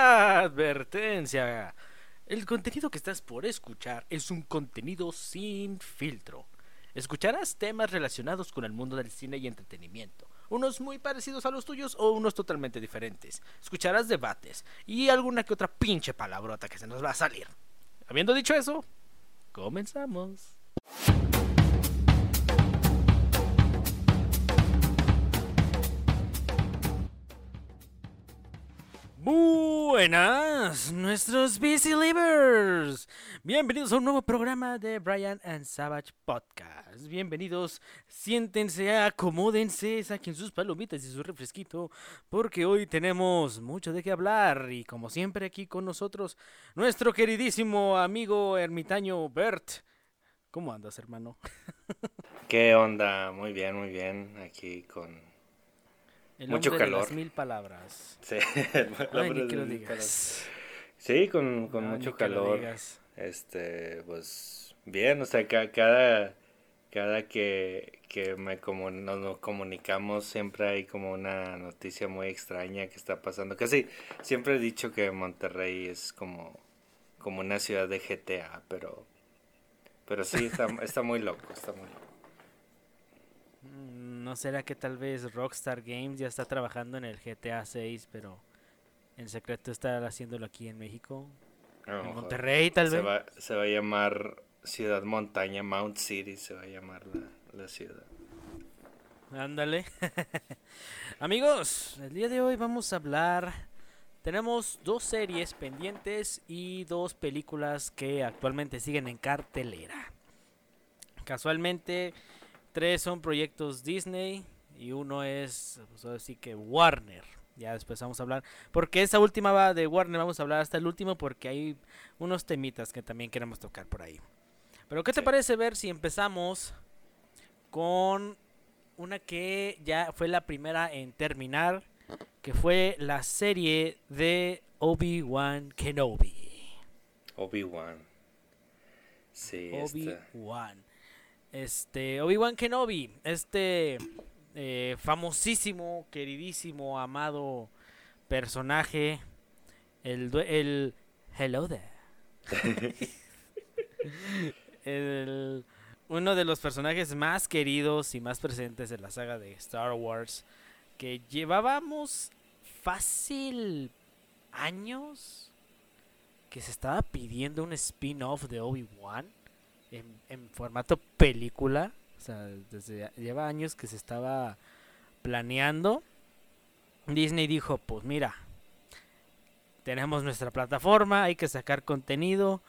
Advertencia. El contenido que estás por escuchar es un contenido sin filtro. Escucharás temas relacionados con el mundo del cine y entretenimiento, unos muy parecidos a los tuyos o unos totalmente diferentes. Escucharás debates y alguna que otra pinche palabrota que se nos va a salir. Habiendo dicho eso, comenzamos. Buenas, nuestros Busy Livers. Bienvenidos a un nuevo programa de Brian and Savage Podcast. Bienvenidos, siéntense, acomódense, saquen sus palomitas y su refresquito, porque hoy tenemos mucho de qué hablar. Y como siempre, aquí con nosotros, nuestro queridísimo amigo ermitaño Bert. ¿Cómo andas, hermano? ¿Qué onda? Muy bien, muy bien. Aquí con El Mucho hombre de calor. las mil palabras. Sí, Ay, ni que lo digas. Sí, con, mucho calor. Este, pues bien, o sea, ca- cada, cada que, que me como, nos, nos comunicamos siempre hay como una noticia muy extraña que está pasando. Casi siempre he dicho que Monterrey es como, como una ciudad de GTA, pero, pero sí, está, está muy loco, está muy loco. ¿No será que tal vez Rockstar Games ya está trabajando en el GTA 6, pero en secreto está haciéndolo aquí en México? En Monterrey, tal se vez. va, se va a llamar Ciudad Montaña, Mount City se va a llamar la, la ciudad. Ándale. Amigos, el día de hoy vamos a hablar. Tenemos dos series pendientes y dos películas que actualmente siguen en cartelera. Casualmente, tres son proyectos Disney y uno es, pues así que Warner. Ya después vamos a hablar. Porque esa última va de Warner, vamos a hablar hasta el último porque hay unos temitas que también queremos tocar por ahí. Pero ¿qué te Sí. parece ver si empezamos con una que ya fue la primera en terminar, que fue la serie de Obi-Wan Kenobi. Obi-Wan. Sí. Obi-Wan. Este, Obi-Wan Kenobi, este eh, famosísimo, queridísimo, amado personaje, el, el Hello there. El- uno de los personajes más queridos y más presentes de la saga de Star Wars, que llevábamos fácil años que se estaba pidiendo un spin-off de Obi-Wan en, en formato película. O sea, desde lleva años que se estaba planeando. Disney dijo, pues mira, tenemos nuestra plataforma, hay que sacar contenido,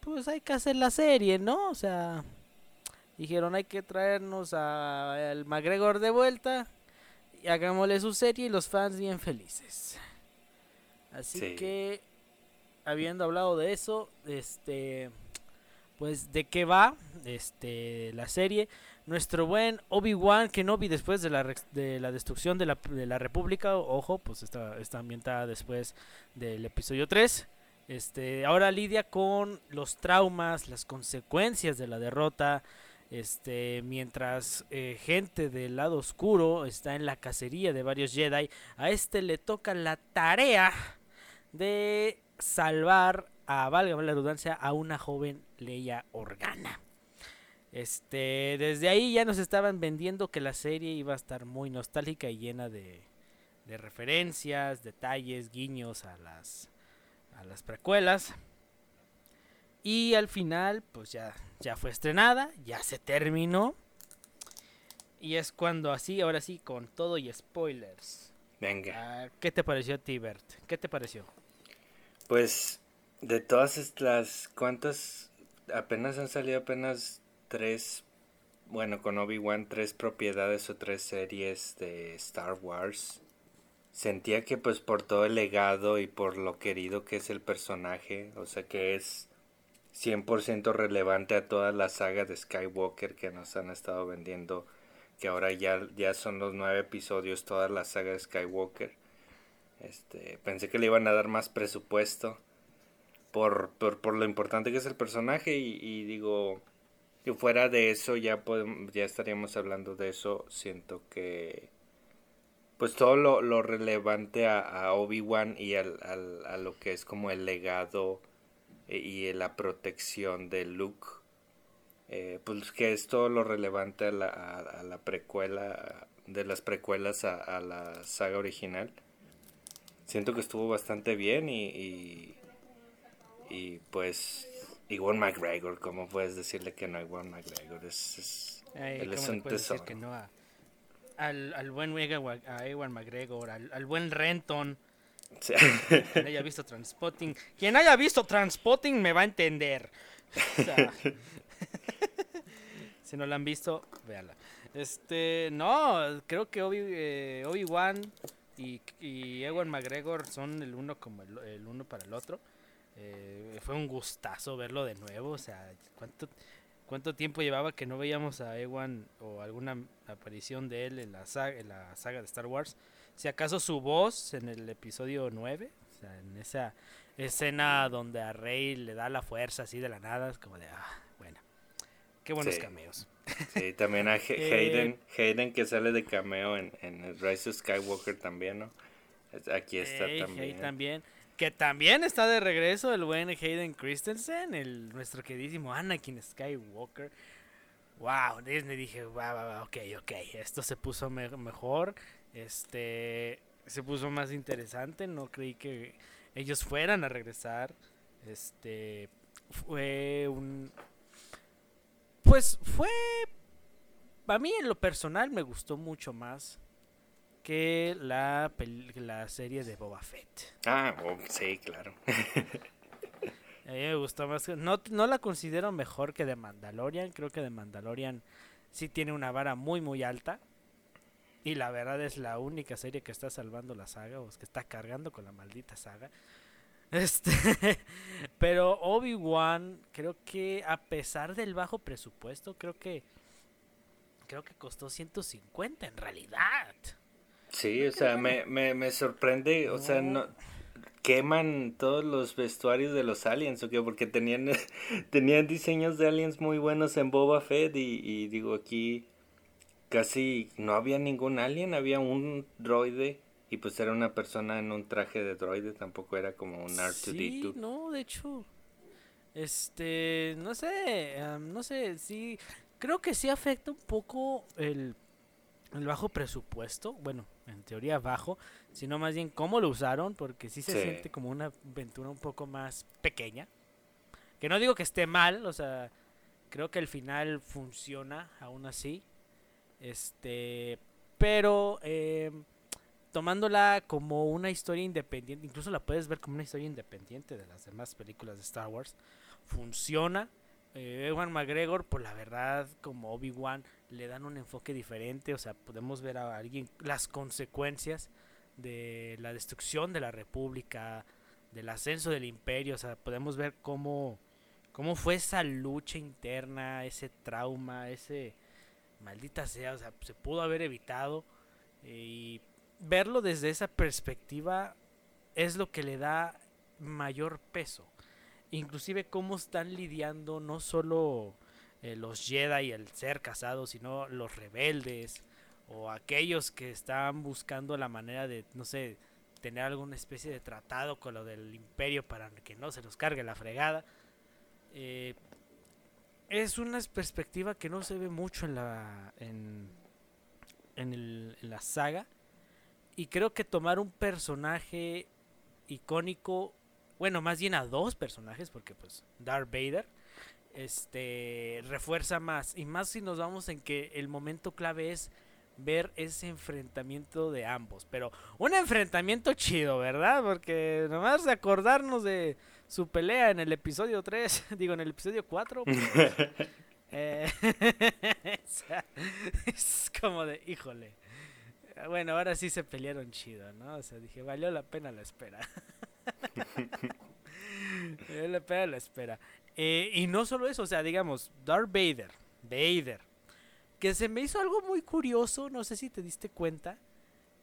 pues hay que hacer la serie, ¿no? O sea, dijeron hay que traernos a el McGregor de vuelta y hagámosle su serie y los fans bien felices. Así Sí. que, habiendo hablado de eso, este, pues de qué va, este, la serie. Nuestro buen Obi-Wan Kenobi después de la, de la destrucción de la, de la República, ojo, pues está, está ambientada después del episodio 3. Este, ahora lidia con los traumas, las consecuencias de la derrota, este, mientras eh, gente del lado oscuro está en la cacería de varios Jedi, a este le toca la tarea de salvar a, valga la redundancia, a una joven Leia Organa. Este, desde ahí ya nos estaban vendiendo que la serie iba a estar muy nostálgica y llena de, de referencias, detalles, guiños a las, a las precuelas. Y al final, pues ya, ya fue estrenada, ya se terminó. Y es cuando así, ahora sí, con todo y spoilers. Venga. Ah, ¿Qué te pareció a ti, Bert? ¿Qué te pareció? Pues de todas estas, ¿cuántas? Apenas han salido apenas tres, bueno, con Obi-Wan, tres propiedades o tres series de Star Wars. Sentía que pues por todo el legado y por lo querido que es el personaje, o sea que es 100% relevante a toda la saga de Skywalker que nos han estado vendiendo, que ahora ya, ya son los nueve episodios, toda la saga de Skywalker. Este, pensé que le iban a dar más presupuesto por, por, por lo importante que es el personaje y, y digo, si fuera de eso ya, podem- ya estaríamos hablando de eso, siento que pues todo lo, lo relevante a, Obi-Wan y al, al, a lo que es como el legado eh, y la protección de Luke. Eh, pues que es todo lo relevante a la, a, la precuela, de las precuelas a, la saga original. Siento que estuvo bastante bien y, y, y pues Iwan McGregor, ¿cómo puedes decirle que no a Iwan McGregor? Es, es, él es un tesoro. que no a, al, al buen a McGregor, al, al buen Renton. Quien haya visto Transpotting. Quien haya visto Transpotting me va a entender. si no la han visto, véanla. Este, no, creo que Obi, eh, Obi-Wan y, y, Ewan McGregor son el uno como el, el uno para el otro. Eh, fue un gustazo verlo de nuevo. O sea, ¿cuánto, ¿cuánto tiempo llevaba que no veíamos a Ewan o alguna aparición de él en la saga, en la saga de Star Wars? Si acaso su voz en el episodio 9, o sea, en esa escena donde a Rey le da la fuerza así de la nada, es como de, ah, bueno, qué buenos cameos. Sí, también a eh, Hayden, Hayden que sale de cameo en, en Rise of Skywalker también, ¿no? Aquí está también. también. Que también está de regreso el buen Hayden Christensen, el, nuestro queridísimo Anakin Skywalker. Wow, Disney dije, wow, wow, ok, ok, esto se puso mejor. Este se puso más interesante, no creí que ellos fueran a regresar. Este fue un pues fue a mí en lo personal me gustó mucho más que la la serie de Boba Fett. Ah, oh, sí, claro. a mí me gustó más. No, no la considero mejor que de Mandalorian. Creo que de Mandalorian sí tiene una vara muy, muy alta. Y la verdad es la única serie que está salvando la saga, o que está cargando con la maldita saga. Este, pero Obi-Wan, creo que a pesar del bajo presupuesto, creo que creo que costó 150 en realidad. Sí, o sea, me, me, me sorprende, o sea, no queman todos los vestuarios de los aliens, ¿o qué? Porque tenían, tenían diseños de aliens muy buenos en Boba Fett y, y digo, aquí casi no había ningún alien, había un droide y pues era una persona en un traje de droide, tampoco era como un R2D2. Sí, no, de hecho, este, no sé, no sé, sí, creo que sí afecta un poco el, el bajo presupuesto, bueno, en teoría bajo, sino más bien cómo lo usaron, porque sí se siente como una aventura un poco más pequeña. Que no digo que esté mal, o sea, creo que el final funciona aún así. Este, pero eh, tomándola como una historia independiente, incluso la puedes ver como una historia independiente de las demás películas de Star Wars, funciona. Eh, Ewan McGregor, por la verdad, como Obi-Wan, le dan un enfoque diferente, o sea, podemos ver a alguien las consecuencias de la destrucción de la República, del ascenso del imperio, o sea, podemos ver cómo, cómo fue esa lucha interna, ese trauma, ese maldita sea, o sea, se pudo haber evitado. Y verlo desde esa perspectiva es lo que le da mayor peso. Inclusive cómo están lidiando no solo eh, los Jedi y el ser casados, sino los rebeldes o aquellos que están buscando la manera de, no sé, tener alguna especie de tratado con lo del imperio para que no se los cargue la fregada. Eh, es una perspectiva que no se ve mucho en la en, en, la saga y creo que tomar un personaje icónico bueno más bien a dos personajes porque pues Darth Vader este refuerza más y más si nos vamos en que el momento clave es ver ese enfrentamiento de ambos pero un enfrentamiento chido verdad porque nomás de acordarnos de su pelea en el episodio 3, digo en el episodio 4. Pues, eh, es como de, híjole. Bueno, ahora sí se pelearon chido, ¿no? O sea, dije, valió la pena la espera. valió la pena la espera. Eh, y no solo eso, o sea, digamos, Darth Vader, Vader, que se me hizo algo muy curioso, no sé si te diste cuenta,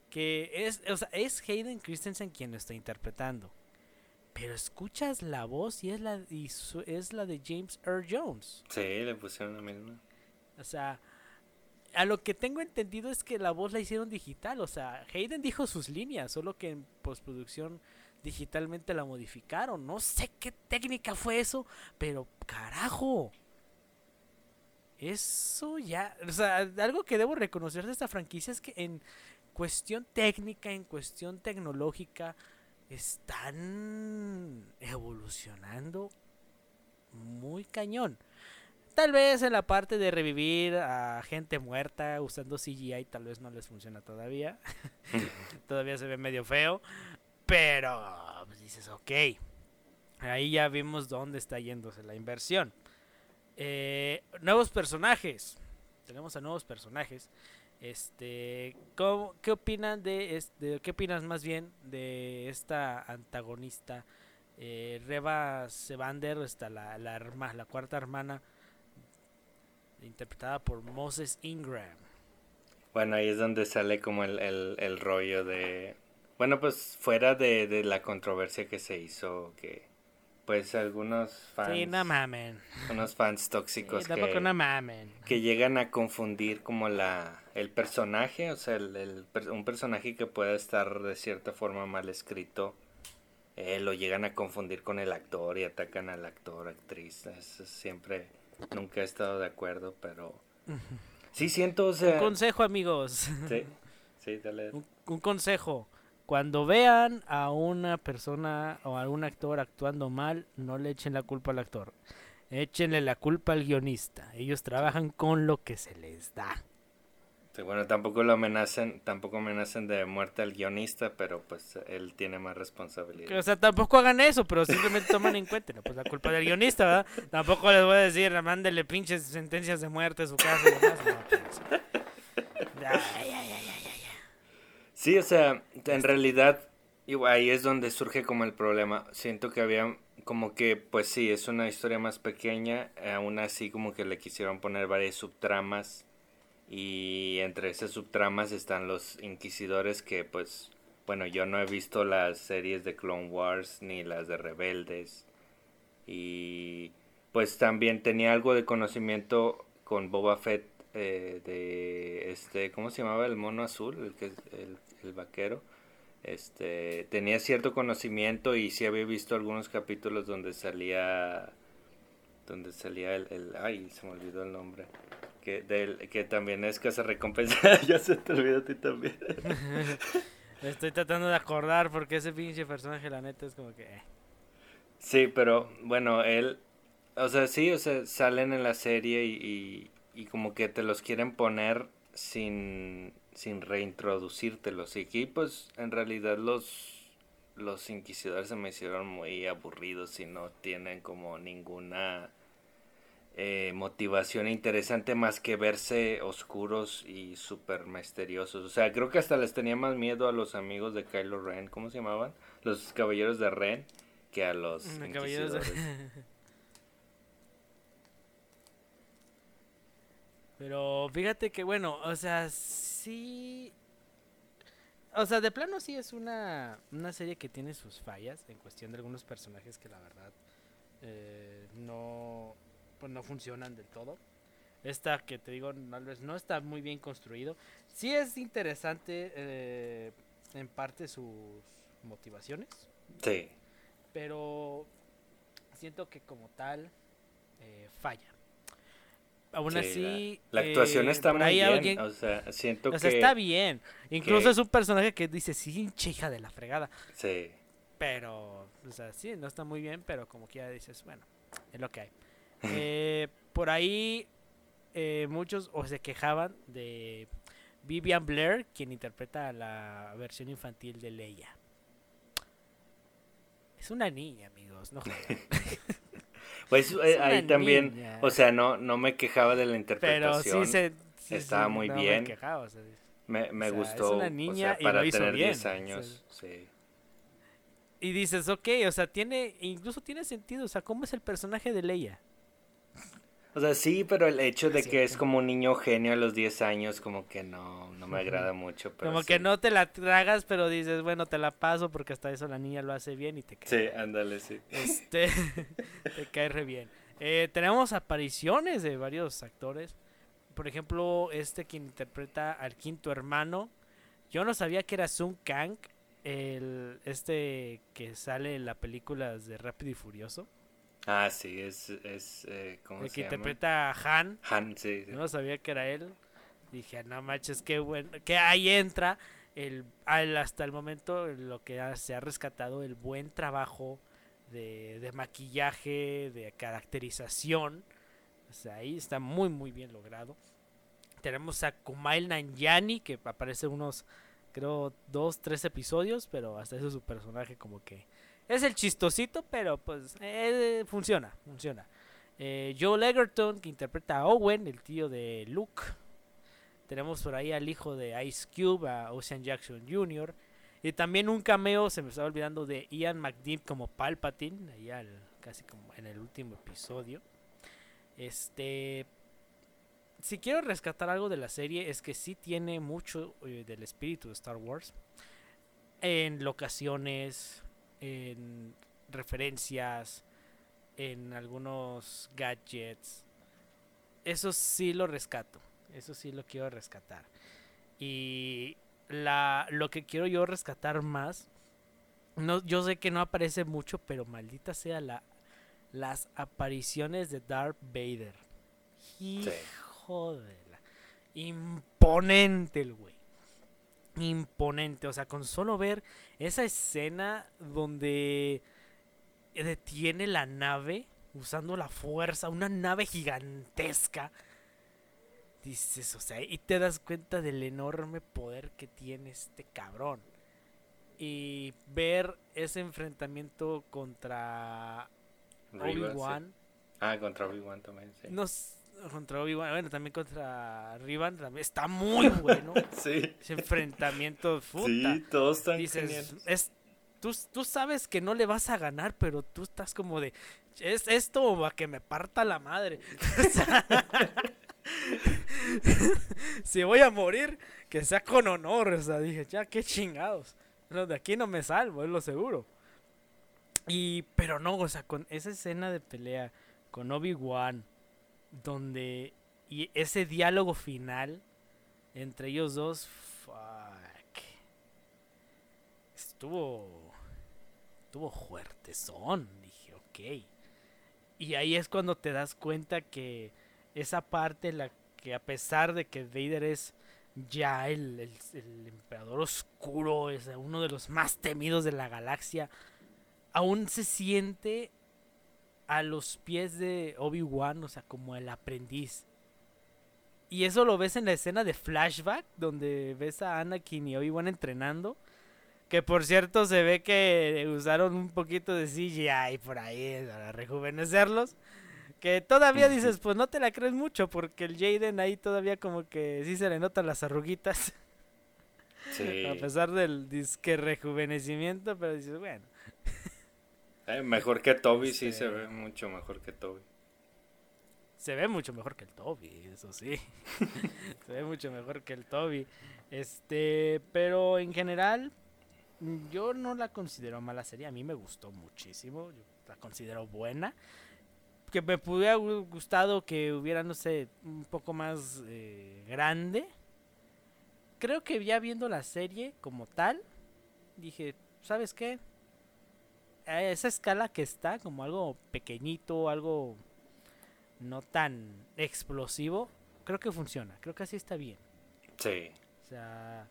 que es, o sea, es Hayden Christensen quien lo está interpretando. Pero escuchas la voz y es la, y es la de James Earl Jones. Sí, le pusieron la misma. O sea, a lo que tengo entendido es que la voz la hicieron digital. O sea, Hayden dijo sus líneas, solo que en postproducción digitalmente la modificaron. No sé qué técnica fue eso, pero carajo. Eso ya, o sea, algo que debo reconocer de esta franquicia es que en cuestión técnica, en cuestión tecnológica, están evolucionando muy cañón. Tal vez en la parte de revivir a gente muerta usando CGI tal vez no les funciona todavía. todavía se ve medio feo. Pero pues dices, ok. Ahí ya vimos dónde está yéndose la inversión. Eh, nuevos personajes. Tenemos a nuevos personajes. Este, ¿qué de, qué opinas más bien de esta antagonista eh, Reba Sevander, está la, la, cuarta hermana interpretada por Moses Ingram. Bueno, ahí es donde sale como el, rollo de... Bueno, pues fuera de, de, la controversia que se hizo, que pues algunos fans... Sí, no mamen. Unos fans tóxicos que, no mamen. que llegan a confundir como la el personaje, o sea, el, el, un personaje que pueda estar de cierta forma mal escrito, eh, lo llegan a confundir con el actor y atacan al actor, actriz. Eso siempre Nunca he estado de acuerdo, pero... Sí siento, o sea... Un consejo, amigos. Sí, sí, dale. Un, consejo. Cuando vean a una persona o a un actor actuando mal, no le echen la culpa al actor. Échenle la culpa al guionista. Ellos trabajan con lo que se les da bueno, tampoco lo amenacen, tampoco amenacen de muerte al guionista, pero pues él tiene más responsabilidad. O sea, tampoco hagan eso, pero simplemente toman en cuenta, no, pues la culpa del guionista, ¿verdad? Tampoco les voy a decir, mándele pinches sentencias de muerte a su casa. sí, o sea, en realidad ahí es donde surge como el problema. Siento que había como que, pues sí, es una historia más pequeña, aún así como que le quisieron poner varias subtramas y entre esas subtramas están los inquisidores que pues bueno yo no he visto las series de Clone Wars ni las de Rebeldes y pues también tenía algo de conocimiento con Boba Fett eh, de este cómo se llamaba el mono azul el que el, el vaquero este tenía cierto conocimiento y sí había visto algunos capítulos donde salía donde salía el, el ay se me olvidó el nombre que, del, que también es que se recompensa. ya se te olvidó a ti también. Estoy tratando de acordar porque ese pinche personaje, la neta, es como que. Eh. Sí, pero bueno, él. O sea, sí, o sea, salen en la serie y, y, como que te los quieren poner sin, sin reintroducírtelos. Y aquí, pues, en realidad los. Los inquisidores se me hicieron muy aburridos y no tienen como ninguna eh, motivación interesante más que verse oscuros y súper misteriosos. O sea, creo que hasta les tenía más miedo a los amigos de Kylo Ren, ¿cómo se llamaban? Los caballeros de Ren, que a los mm, caballeros de... Pero fíjate que bueno, o sea, sí... O sea, de plano sí es una, una serie que tiene sus fallas en cuestión de algunos personajes que la verdad eh, no pues no funcionan del todo. Esta que te digo, tal vez no está muy bien construido. Sí es interesante eh, en parte sus motivaciones. Sí. Pero siento que como tal eh, falla. Aún así. La, actuación eh, está muy bien. o sea, siento que. está bien. Incluso es un personaje que dice, sí, hija de la fregada. Sí. Pero, o sea, sí, no está muy bien, pero como quiera dices, bueno, es lo que hay. Eh, por ahí eh, muchos o se quejaban de Vivian Blair, quien interpreta la versión infantil de Leia. Es una niña, amigos, no Pues eh, ahí también, o sea, no no me quejaba de la interpretación. Pero sí Estaba muy bien. Me, me, gustó. una niña para tener 10 años, sí. Y dices, ok, o sea, tiene, incluso tiene sentido, o sea, ¿cómo es el personaje de Leia? O sea, sí, pero el hecho de que es como un niño genio a los 10 años, como que no, no me agrada mucho. como que no te la tragas, pero dices, bueno, te la paso porque hasta eso la niña lo hace bien y te cae. Sí, ándale, sí. Este, te cae re bien. Eh, tenemos apariciones de varios actores. por ejemplo, este quien interpreta al quinto hermano, yo no sabía que era Sun Kang, el este que sale en las películas de Rápido y Furioso. Ah, sí, es, es eh, ¿cómo El se que llama? interpreta a Han. Han, sí. sí. No sabía que era él. Dije, no manches, qué bueno. Que ahí entra el, al- hasta el momento lo que ha- se ha rescatado, el buen trabajo de, de maquillaje, de caracterización. O sea, ahí está muy, muy bien logrado. Tenemos a Kumail Nanjiani, que aparece unos, creo, dos, tres episodios, pero hasta eso su personaje como que es el chistosito, pero pues eh, funciona, funciona. Eh, Joe Egerton, que interpreta a Owen, el tío de Luke. Tenemos por ahí al hijo de Ice Cube, a Ocean Jackson Jr. Y también un cameo, se me estaba olvidando, de Ian McDean como Palpatine, ahí al- casi como en el último episodio. Este. Si quiero rescatar algo de la serie, es que sí tiene mucho eh, del espíritu de Star Wars. En locaciones, en referencias, en algunos gadgets. Eso sí lo rescato. Eso sí lo quiero rescatar. Y la, lo que quiero yo rescatar más. No, yo sé que no aparece mucho, pero maldita sea la, las apariciones de Darth Vader. Hijo de la. Imponente el güey. Imponente. O sea, con solo ver esa escena donde detiene la nave usando la fuerza, una nave gigantesca. Dices, o sea, y te das cuenta del enorme poder que tiene este cabrón. Y ver ese enfrentamiento contra sí. Obi-Wan. Ah, contra Obi-Wan también, sí. Contra Obi-Wan, bueno, también contra Rivan, también está muy bueno. Sí. Ese enfrentamiento, puta. Sí, todos están Dices, geniales. es, tú, tú sabes que no le vas a ganar, pero tú estás como de, ¿es esto o a que me parta la madre? Si voy a morir, que sea con honor. O sea, dije, ya, qué chingados. No, de aquí no me salvo, es lo seguro. Y, pero no, o sea, con esa escena de pelea con Obi-Wan, donde, y ese diálogo final entre ellos dos, fuck. Estuvo, estuvo fuertezón, dije, ok. Y ahí es cuando te das cuenta que esa parte la que a pesar de que Vader es ya el, el- el emperador oscuro, es uno de los más temidos de la galaxia, aún se siente a los pies de Obi-Wan, o sea, como el aprendiz. Y eso lo ves en la escena de flashback, donde ves a Anakin y Obi-Wan entrenando. Que por cierto se ve que usaron un poquito de CGI por ahí para rejuvenecerlos. Que todavía dices, pues no te la crees mucho, porque el Jaden ahí todavía como que sí se le notan las arruguitas. Sí. A pesar del disque rejuvenecimiento, pero dices, bueno. Eh, mejor que Toby, sí Este- se ve mucho mejor que Toby. Se ve mucho mejor que el Toby, eso sí. se ve mucho mejor que el Toby. Este, pero en general, yo no la considero mala serie. A mí me gustó muchísimo. Yo la considero buena. Que me hubiera gu- gustado que hubiera, no sé, un poco más eh, grande. Creo que ya viendo la serie como tal, dije, ¿sabes qué? A esa escala que está, como algo pequeñito, algo no tan explosivo, creo que funciona. Creo que así está bien. Sí. O sea,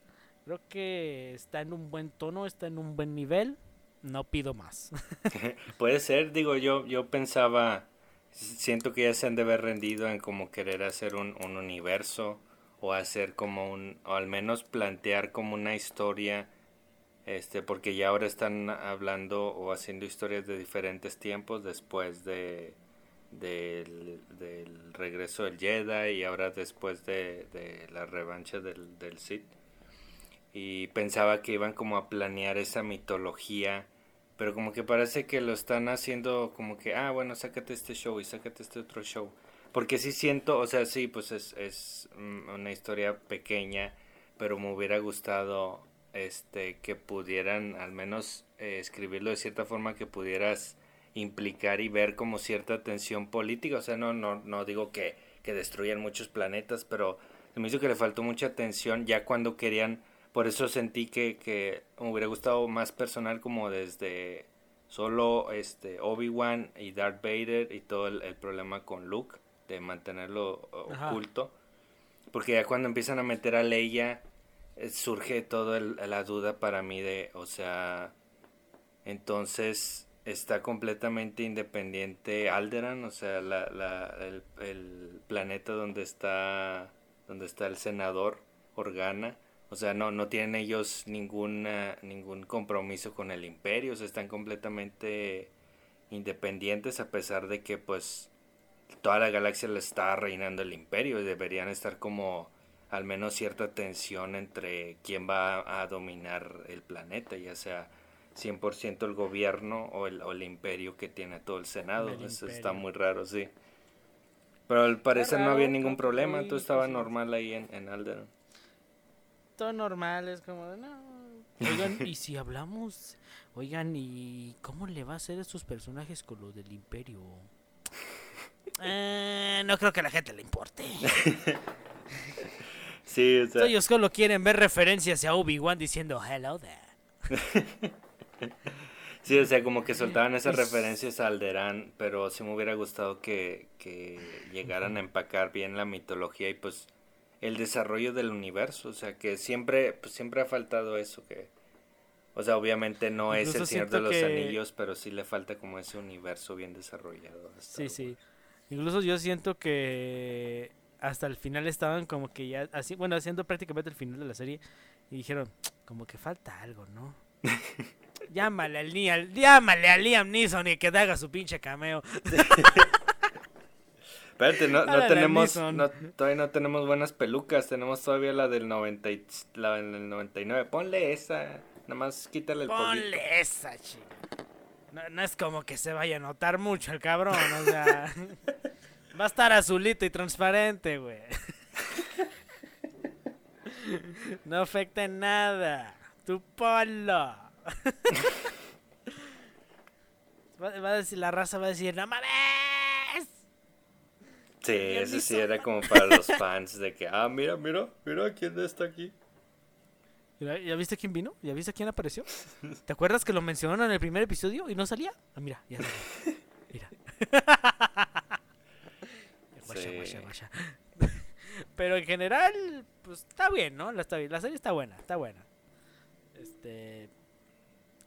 creo que está en un buen tono, está en un buen nivel. No pido más. Puede ser, digo, yo, yo pensaba, siento que ya se han de haber rendido en como querer hacer un, un universo o hacer como un, o al menos plantear como una historia, este, porque ya ahora están hablando o haciendo historias de diferentes tiempos después de del, del regreso del Jedi y ahora después de, de la revancha del, del Sith y pensaba que iban como a planear esa mitología, pero como que parece que lo están haciendo como que, ah, bueno, sácate este show y sácate este otro show. Porque sí siento, o sea, sí, pues es, es mm, una historia pequeña, pero me hubiera gustado este que pudieran al menos eh, escribirlo de cierta forma que pudieras implicar y ver como cierta tensión política, o sea, no no no digo que que destruían muchos planetas, pero se me hizo que le faltó mucha atención ya cuando querían, por eso sentí que, que me hubiera gustado más personal como desde solo este Obi-Wan y Darth Vader y todo el, problema con Luke de mantenerlo oculto. Porque ya cuando empiezan a meter a Leia eh, surge toda la duda para mí de, o sea, entonces está completamente independiente Alderan, o sea, la, la, el, planeta donde está, donde está el senador Organa. O sea, no, no tienen ellos ninguna, ningún compromiso con el imperio, o sea, están completamente independientes a pesar de que pues toda la galaxia le está reinando el imperio. Y deberían estar como al menos cierta tensión entre quién va a dominar el planeta, ya sea 100% el gobierno o el, o el imperio que tiene todo el Senado. Eso está muy raro, sí. Pero al parecer no había ningún problema, todo estaba normal ahí en, en Alderan normal, es como, no. Oigan, y si hablamos, oigan, ¿y cómo le va a hacer a estos personajes con lo del imperio? Eh, no creo que a la gente le importe. sí, o sea. Ellos solo quieren ver referencias a Obi-Wan diciendo hello there. sí, o sea, como que soltaban esas referencias a Alderán, pero sí me hubiera gustado que, que llegaran a empacar bien la mitología y pues el desarrollo del universo, o sea, que siempre, pues siempre ha faltado eso que, o sea, obviamente no es el Señor de los Anillos, pero sí le falta como ese universo bien desarrollado. Sí, sí. Incluso yo siento que hasta el final estaban como que ya, así, bueno, haciendo prácticamente el final de la serie y dijeron, como que falta algo, ¿no? llámale al Liam, llámale a Liam Neeson y que haga su pinche cameo. Espérate, no, no tenemos, no, todavía no tenemos buenas pelucas, tenemos todavía la del 90 la del 99. Ponle esa, nada más quítale el Ponle esa, chico. No, es como que se vaya a notar mucho el cabrón, o sea, va a estar azulito y transparente, güey. No afecta en nada. Tu polo. Va, a decir, la raza va a decir, no mames. Sí, ese sí era como para los fans de que, ah, mira, mira, mira quién está aquí. ¿Ya viste quién vino? ¿Ya viste quién apareció? ¿Te acuerdas que lo mencionaron en el primer episodio y no salía? Ah, mira, ya Mira. Pero en general, pues está bien, ¿no? La, la serie está buena, está buena. Este.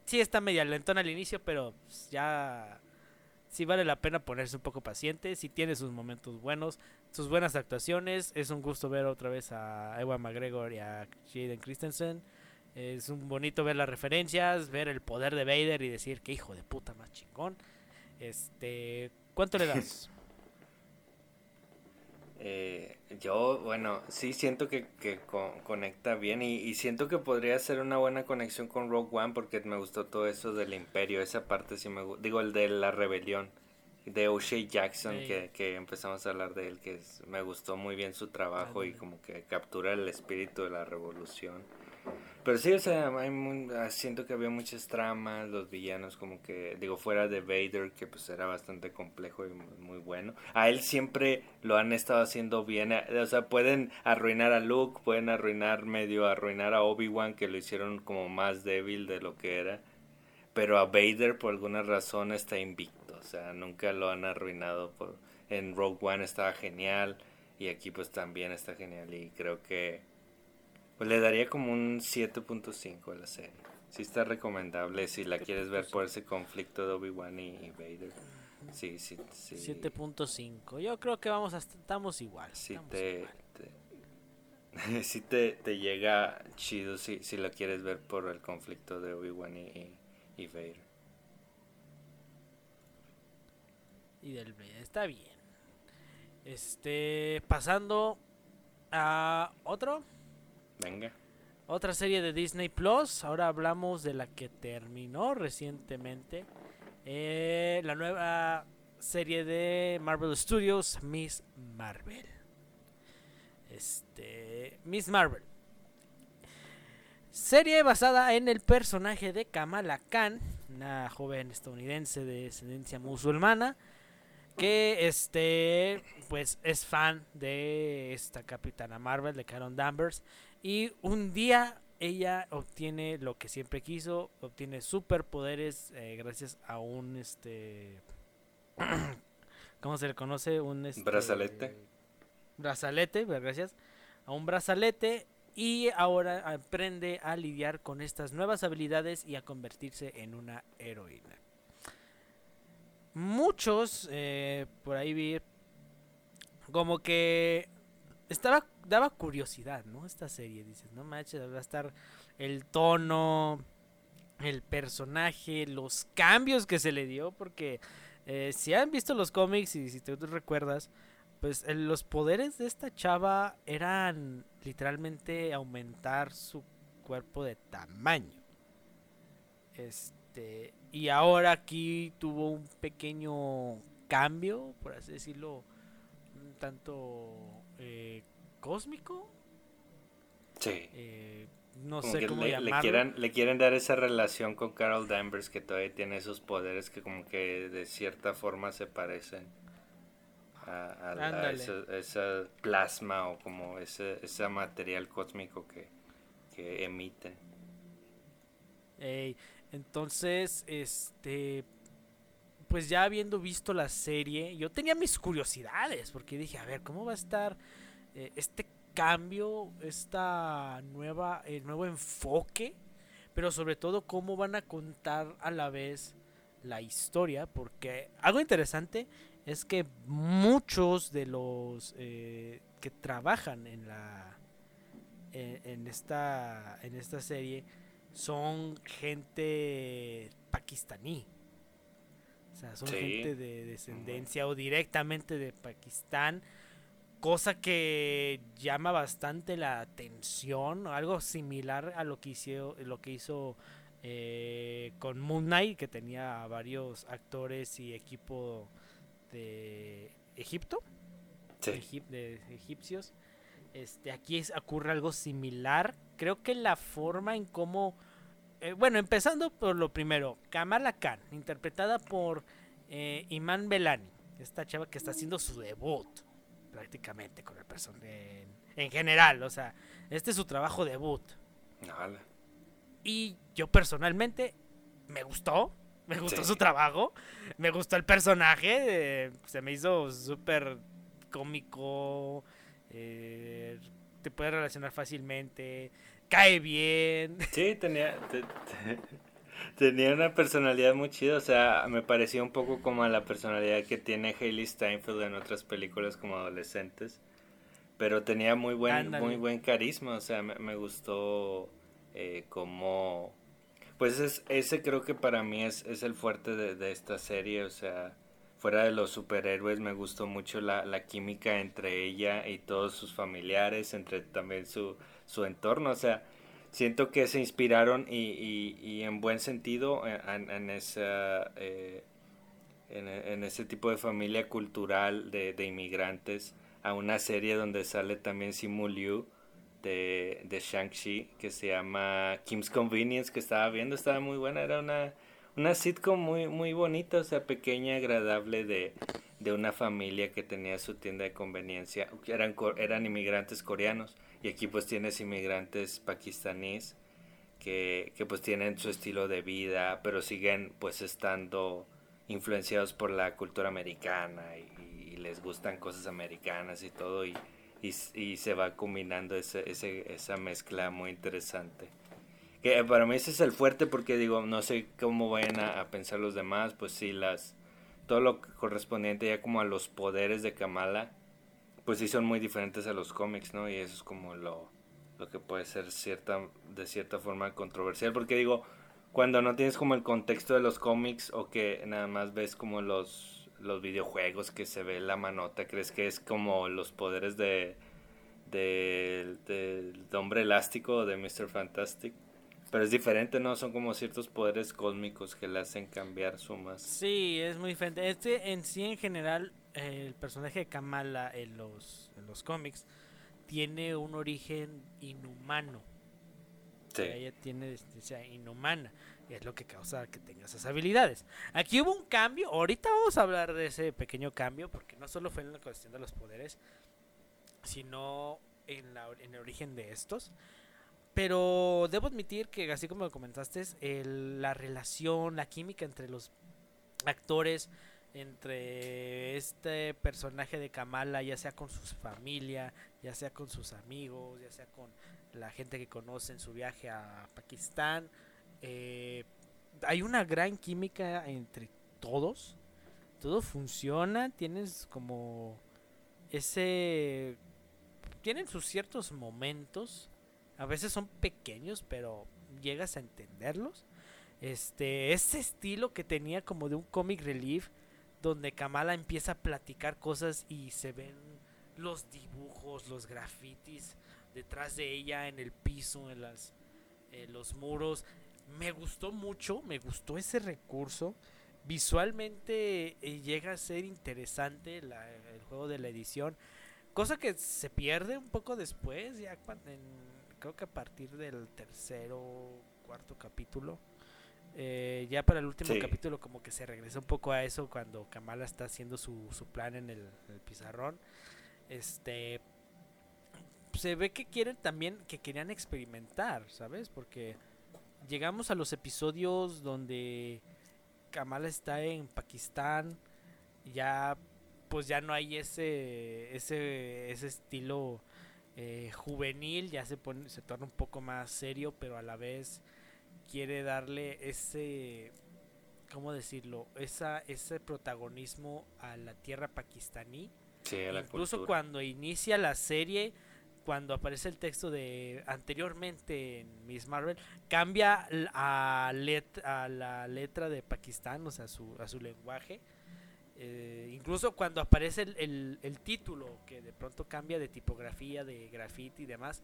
Sí, está media lentona al inicio, pero pues, ya sí vale la pena ponerse un poco paciente, si tiene sus momentos buenos, sus buenas actuaciones, es un gusto ver otra vez a Ewan McGregor y a Jaden Christensen. Es un bonito ver las referencias, ver el poder de Vader y decir que hijo de puta más chingón. Este, ¿cuánto le das? Eh, yo, bueno, sí siento que, que conecta bien y, y, siento que podría ser una buena conexión con Rogue One porque me gustó todo eso del imperio, esa parte sí me digo el de la rebelión de O'Shea Jackson que, que, empezamos a hablar de él, que me gustó muy bien su trabajo y como que captura el espíritu de la revolución. Pero sí, o sea, ah, siento que había muchas tramas, los villanos como que, digo, fuera de Vader, que pues era bastante complejo y muy bueno. A él siempre lo han estado haciendo bien, eh, o sea, pueden arruinar a Luke, pueden arruinar medio, arruinar a Obi-Wan, que lo hicieron como más débil de lo que era. Pero a Vader por alguna razón está invicto, o sea, nunca lo han arruinado. Por... En Rogue One estaba genial y aquí pues también está genial y creo que pues le daría como un 7.5 a la serie. Sí está recomendable si la quieres ver por ese conflicto de Obi-Wan y, Vader. Sí, sí, sí. 7.5. Yo creo que vamos a estamos igual. Sí te, te te, llega chido si, si la quieres ver por el conflicto de Obi-Wan y, y, Vader. Y del Vader, está bien. Este, pasando a otro Otra serie de Disney Plus. Ahora hablamos de la que terminó recientemente. Eh, la nueva serie de Marvel Studios, Miss Marvel. Este. Miss Marvel. Serie basada en el personaje de Kamala Khan, una joven estadounidense de descendencia musulmana, que este pues es fan de esta Capitana Marvel de Karen Danvers y un día ella obtiene lo que siempre quiso, obtiene superpoderes eh, gracias a un este ¿cómo se le conoce? Un este, brazalete. Brazalete, gracias. A un brazalete y ahora aprende a lidiar con estas nuevas habilidades y a convertirse en una heroína. Muchos, eh, por ahí vi, como que estaba daba curiosidad, ¿no? Esta serie, dices, no manches, va a estar el tono, el personaje, los cambios que se le dio, porque eh, si han visto los cómics y si te recuerdas, pues los poderes de esta chava eran literalmente aumentar su cuerpo de tamaño. Este, y ahora aquí tuvo un pequeño cambio, por así decirlo, un tanto eh, cósmico. Sí. Eh, no sé cómo le, le, quieren, le quieren dar esa relación con Carol Danvers que todavía tiene esos poderes que como que de cierta forma se parecen a, ese, plasma o como ese, ese material cósmico que, que emiten. entonces, este, pues ya habiendo visto la serie, yo tenía mis curiosidades porque dije, a ver, ¿cómo va a estar eh, este cambio, esta nueva, el nuevo enfoque, pero sobre todo cómo van a contar a la vez la historia, porque algo interesante es que muchos de los eh, que trabajan en la en, esta en esta serie son gente pakistaní sea son gente de descendencia o directamente de Pakistán cosa que llama bastante la atención algo similar a lo que hizo lo que hizo eh, con Moon Knight que tenía varios actores y equipo de Egipto, de egipcios. Este, aquí ocurre algo similar. Creo que la forma en cómo... Eh, bueno, empezando por lo primero, Kamala Khan, interpretada por eh, Iman Belani, esta chava que está haciendo su debut prácticamente con el personaje en, general, o sea, este es su trabajo debut. Y yo personalmente me gustó, me gustó su trabajo. Me gustó el personaje. se me hizo súper cómico. Eh, te puede relacionar fácilmente. Cae bien. Sí, tenía. tenía una personalidad muy chida. O sea, me parecía un poco como a la personalidad que tiene Hailey Steinfeld en otras películas como adolescentes. Pero tenía muy buen, muy buen carisma. O sea, me, me gustó eh, como pues es, ese creo que para mí es, es el fuerte de, esta serie, o sea, fuera de los superhéroes me gustó mucho la, la química entre ella y todos sus familiares, entre también su, su entorno, o sea, siento que se inspiraron y, y, en buen sentido en, en esa... Eh, en, ese tipo de familia cultural de, de, inmigrantes a una serie donde sale también Simu Liu de, de Shang-Chi que se llama Kim's Convenience que estaba viendo, estaba muy buena, era una, una sitcom muy, muy bonita, o sea, pequeña, agradable de, de una familia que tenía su tienda de conveniencia, eran, eran inmigrantes coreanos y aquí pues tienes inmigrantes pakistaníes que, que pues tienen su estilo de vida, pero siguen pues estando influenciados por la cultura americana y, les gustan cosas americanas y todo y y, se va combinando ese, esa mezcla muy interesante. Que para mí ese es el fuerte porque digo, no sé cómo vayan a, pensar los demás, pues sí, las, todo lo correspondiente ya como a los poderes de Kamala, pues sí son muy diferentes a los cómics, ¿no? Y eso es como lo, lo que puede ser cierta, de cierta forma controversial, porque digo, cuando no tienes como el contexto de los cómics o que nada más ves como los los videojuegos que se ve la manota, crees que es como los poderes de del de, hombre elástico de Mr. Fantastic. Pero es diferente, ¿no? Son como ciertos poderes cósmicos que le hacen cambiar sumas. Sí, es muy diferente. Este en sí, en general, el personaje de Kamala en los, en los cómics tiene un origen inhumano. Ella tiene descendencia inhumana. Y es lo que causa que tenga esas habilidades. Aquí hubo un cambio. Ahorita vamos a hablar de ese pequeño cambio. Porque no solo fue en la cuestión de los poderes. Sino en, la, en el origen de estos. Pero debo admitir que, así como comentaste, la relación, la química entre los actores, entre este personaje de Kamala, ya sea con su familia, ya sea con sus amigos, ya sea con la gente que conoce en su viaje a Pakistán, eh, hay una gran química entre todos. Todo funciona, tienes como ese... Tienen sus ciertos momentos a veces son pequeños, pero llegas a entenderlos. Este, ese estilo que tenía como de un comic relief, donde Kamala empieza a platicar cosas y se ven los dibujos, los grafitis detrás de ella en el piso, en las los muros. Me gustó mucho, me gustó ese recurso. Visualmente eh, llega a ser interesante el juego de la edición, cosa que se pierde un poco después, ya creo que a partir del tercero, cuarto capítulo. Eh, ya para el último capítulo como que se regresa un poco a eso cuando Kamala está haciendo su, su plan en el, pizarrón. Este se ve que quieren también que querían experimentar, ¿sabes? Porque llegamos a los episodios donde Kamala está en Pakistán, ya pues ya no hay ese ese ese estilo eh, juvenil, ya se pone, se torna un poco más serio, pero a la vez quiere darle ese, ¿cómo decirlo? Esa, ese protagonismo a la tierra pakistaní. Incluso cuando inicia la serie, cuando aparece el texto de anteriormente en Miss Marvel, cambia a, a la letra de Pakistán, o sea, su, a su lenguaje eh, incluso cuando aparece el, el, título, que de pronto cambia de tipografía, de graffiti y demás,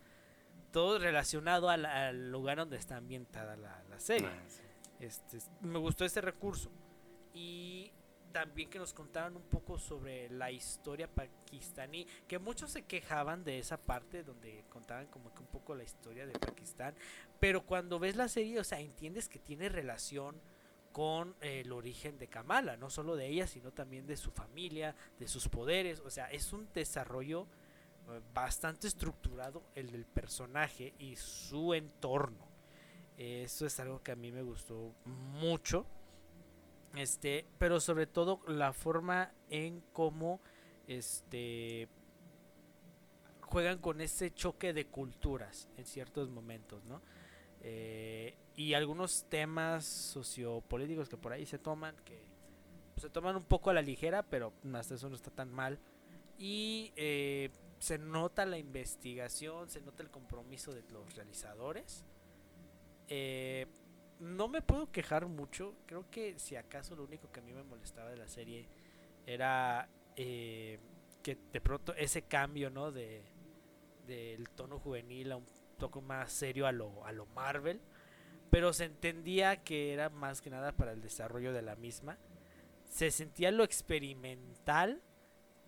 todo relacionado al, lugar donde está ambientada la, serie. Ah, este, me gustó ese recurso. Y también que nos contaron un poco sobre la historia pakistaní, que muchos se quejaban de esa parte donde contaban como que un poco la historia de Pakistán, pero cuando ves la serie, o sea, entiendes que tiene relación con el origen de Kamala, no solo de ella, sino también de su familia, de sus poderes, o sea, es un desarrollo eh, bastante estructurado el del personaje y su entorno. Eso es algo que a mí me gustó mucho. Este, pero sobre todo la forma en cómo este juegan con ese choque de culturas en ciertos momentos, ¿no? Eh, y algunos temas sociopolíticos que por ahí se toman, que se toman un poco a la ligera, pero hasta eso no está tan mal. Y eh, se nota la investigación, se nota el compromiso de los realizadores. Eh, no me puedo quejar mucho, creo que si acaso lo único que a mí me molestaba de la serie era eh, que de pronto ese cambio, ¿no? De del tono juvenil a un toque más serio a lo, a lo Marvel pero se entendía que era más que nada para el desarrollo de la misma. Se sentía lo experimental.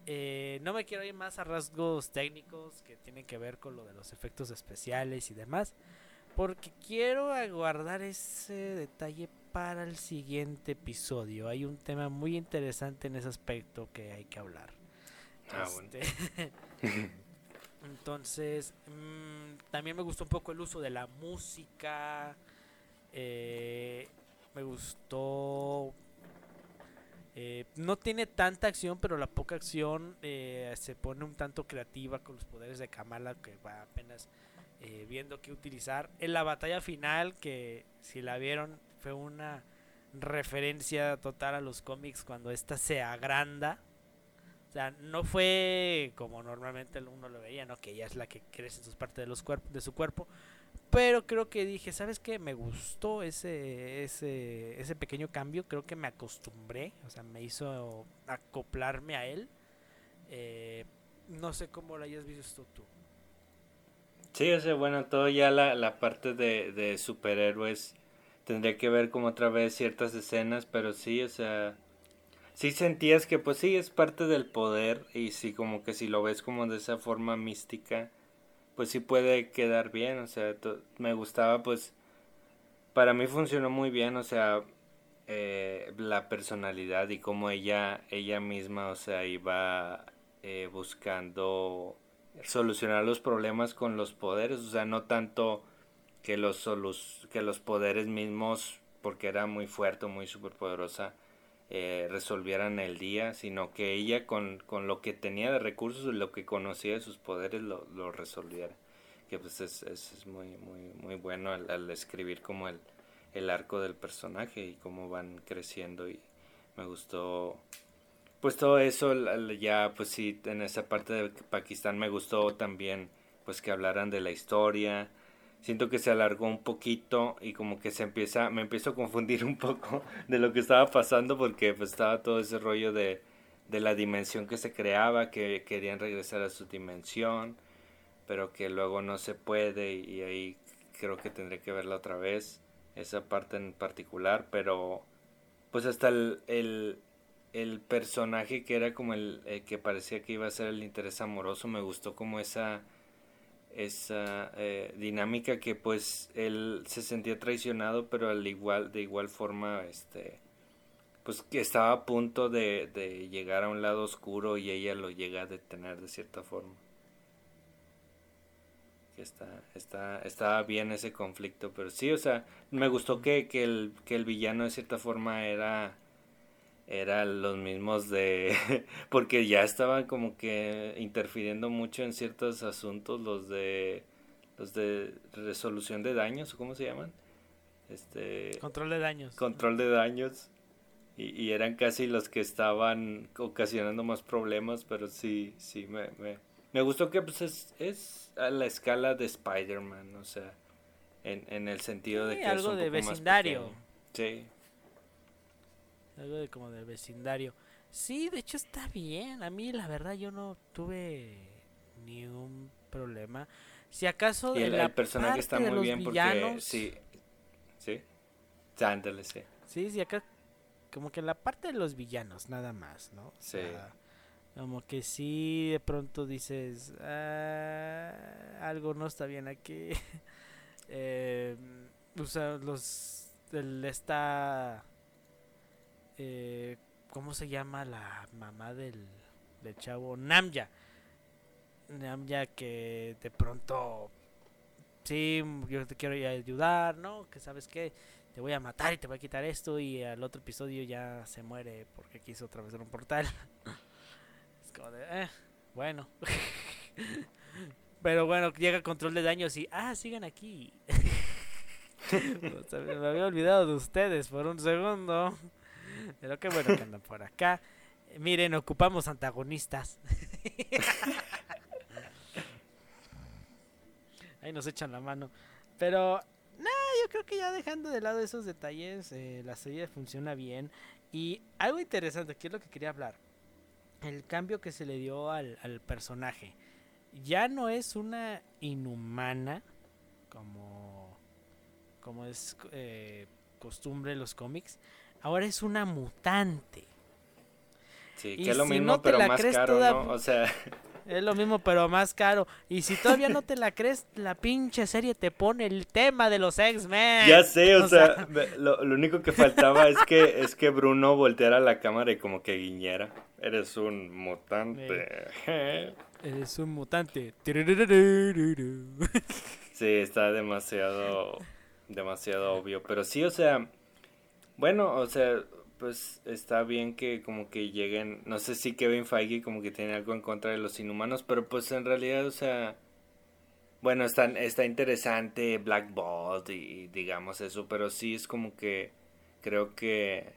Eh, no me quiero ir más a rasgos técnicos que tienen que ver con lo de los efectos especiales y demás. Porque quiero aguardar ese detalle para el siguiente episodio. Hay un tema muy interesante en ese aspecto que hay que hablar. Ah, este, Entonces, mm, también me gustó un poco el uso de la música. Eh, me gustó. Eh, no tiene tanta acción, pero la poca acción eh, se pone un tanto creativa con los poderes de Kamala, que va apenas eh, viendo qué utilizar. En la batalla final, que si la vieron, fue una referencia total a los cómics cuando esta se agranda. O sea, no fue como normalmente uno lo veía, ¿no? Que ella es la que crece en sus partes de, los de su cuerpo, pero creo que dije, ¿sabes qué? Me gustó ese, ese, ese pequeño cambio. Creo que me acostumbré. O sea, me hizo acoplarme a él. Eh, no sé cómo lo hayas visto tú. Sí, o sea, bueno, todo ya la, la parte de, de superhéroes tendría que ver como otra vez ciertas escenas, pero sí, o sea, sí sentías que pues sí es parte del poder y sí como que si lo ves como de esa forma mística, pues sí puede quedar bien, o sea, me gustaba pues para mí funcionó muy bien, o sea, eh, la personalidad y cómo ella, ella misma, o sea, iba eh, buscando solucionar los problemas con los poderes, o sea, no tanto que los, que los poderes mismos, porque era muy fuerte, muy superpoderosa, eh, resolvieran el día, sino que ella con, con, lo que tenía de recursos y lo que conocía de sus poderes lo, lo resolviera. Que pues es, es, muy, muy, muy bueno al, escribir como el, el arco del personaje y cómo van creciendo y me gustó pues todo eso ya pues sí en esa parte de Pakistán me gustó también pues que hablaran de la historia siento que se alargó un poquito y como que se empieza me empiezo a confundir un poco de lo que estaba pasando porque pues estaba todo ese rollo de de la dimensión que se creaba que querían regresar a su dimensión pero que luego no se puede y ahí creo que tendré que verla otra vez esa parte en particular pero pues hasta el el personaje que era como el, que parecía que iba a ser el interés amoroso, me gustó como esa esa eh, dinámica que pues él se sentía traicionado pero al igual de igual forma este pues que estaba a punto de, de llegar a un lado oscuro y ella lo llega a detener de cierta forma. Que está está estaba bien ese conflicto pero sí o sea me gustó que, que el que el villano de cierta forma era eran los mismos de porque ya estaban como que interfiriendo mucho en ciertos asuntos los de los de resolución de daños cómo se llaman este control de daños. control de daños. Y, y eran casi los que estaban ocasionando más problemas pero sí sí me, me, me gustó que pues es, es a la escala de Spider-Man o sea en, en el sentido de que algo es un de vecindario. sí algo de como de vecindario. Sí, de hecho está bien. A mí la verdad yo no tuve ni un problema. Si acaso y el, personaje está muy bien porque sí, sí, ándale, sí. Sí, sí, acá como que la parte de los villanos nada más, ¿no? Sí. como que sí, de pronto dices, ah, algo no está bien aquí. eh, o sea, los, el, está eh, ¿cómo se llama la mamá del, chavo? Namya. Namya que de pronto, sí, yo te quiero ayudar, ¿no? Que sabes que te voy a matar y te voy a quitar esto y al otro episodio ya se muere porque quiso atravesar un portal. es como de, eh, bueno. Pero bueno, llega control de daños y, ah, sigan aquí. me había olvidado de ustedes por un segundo. Pero qué bueno que andan por acá. Miren, ocupamos antagonistas. Ahí nos echan la mano. Pero, nada, yo creo que ya dejando de lado esos detalles, eh, la serie funciona bien. Y algo interesante, que es lo que quería hablar. El cambio que se le dio al, personaje. Ya no es una inhumana, como, como es eh, costumbre en los cómics, ahora es una mutante. Sí, que es lo mismo, pero más caro, ¿no? O sea... Es lo mismo, pero más caro. Y si todavía no te la crees, la pinche serie te pone el tema de los X-Men. Ya sé, o, sea, lo, único que faltaba es que es que Bruno volteara la cámara y como que guiñera. Eres un mutante. Eres un mutante. Sí, está demasiado, demasiado obvio. Pero sí, o sea, bueno, o sea, pues está bien que como que lleguen, no sé si Kevin Feige como que tiene algo en contra de los inhumanos, pero pues en realidad, o sea, bueno, está, está interesante Black Bolt y, digamos eso, pero sí es como que creo que,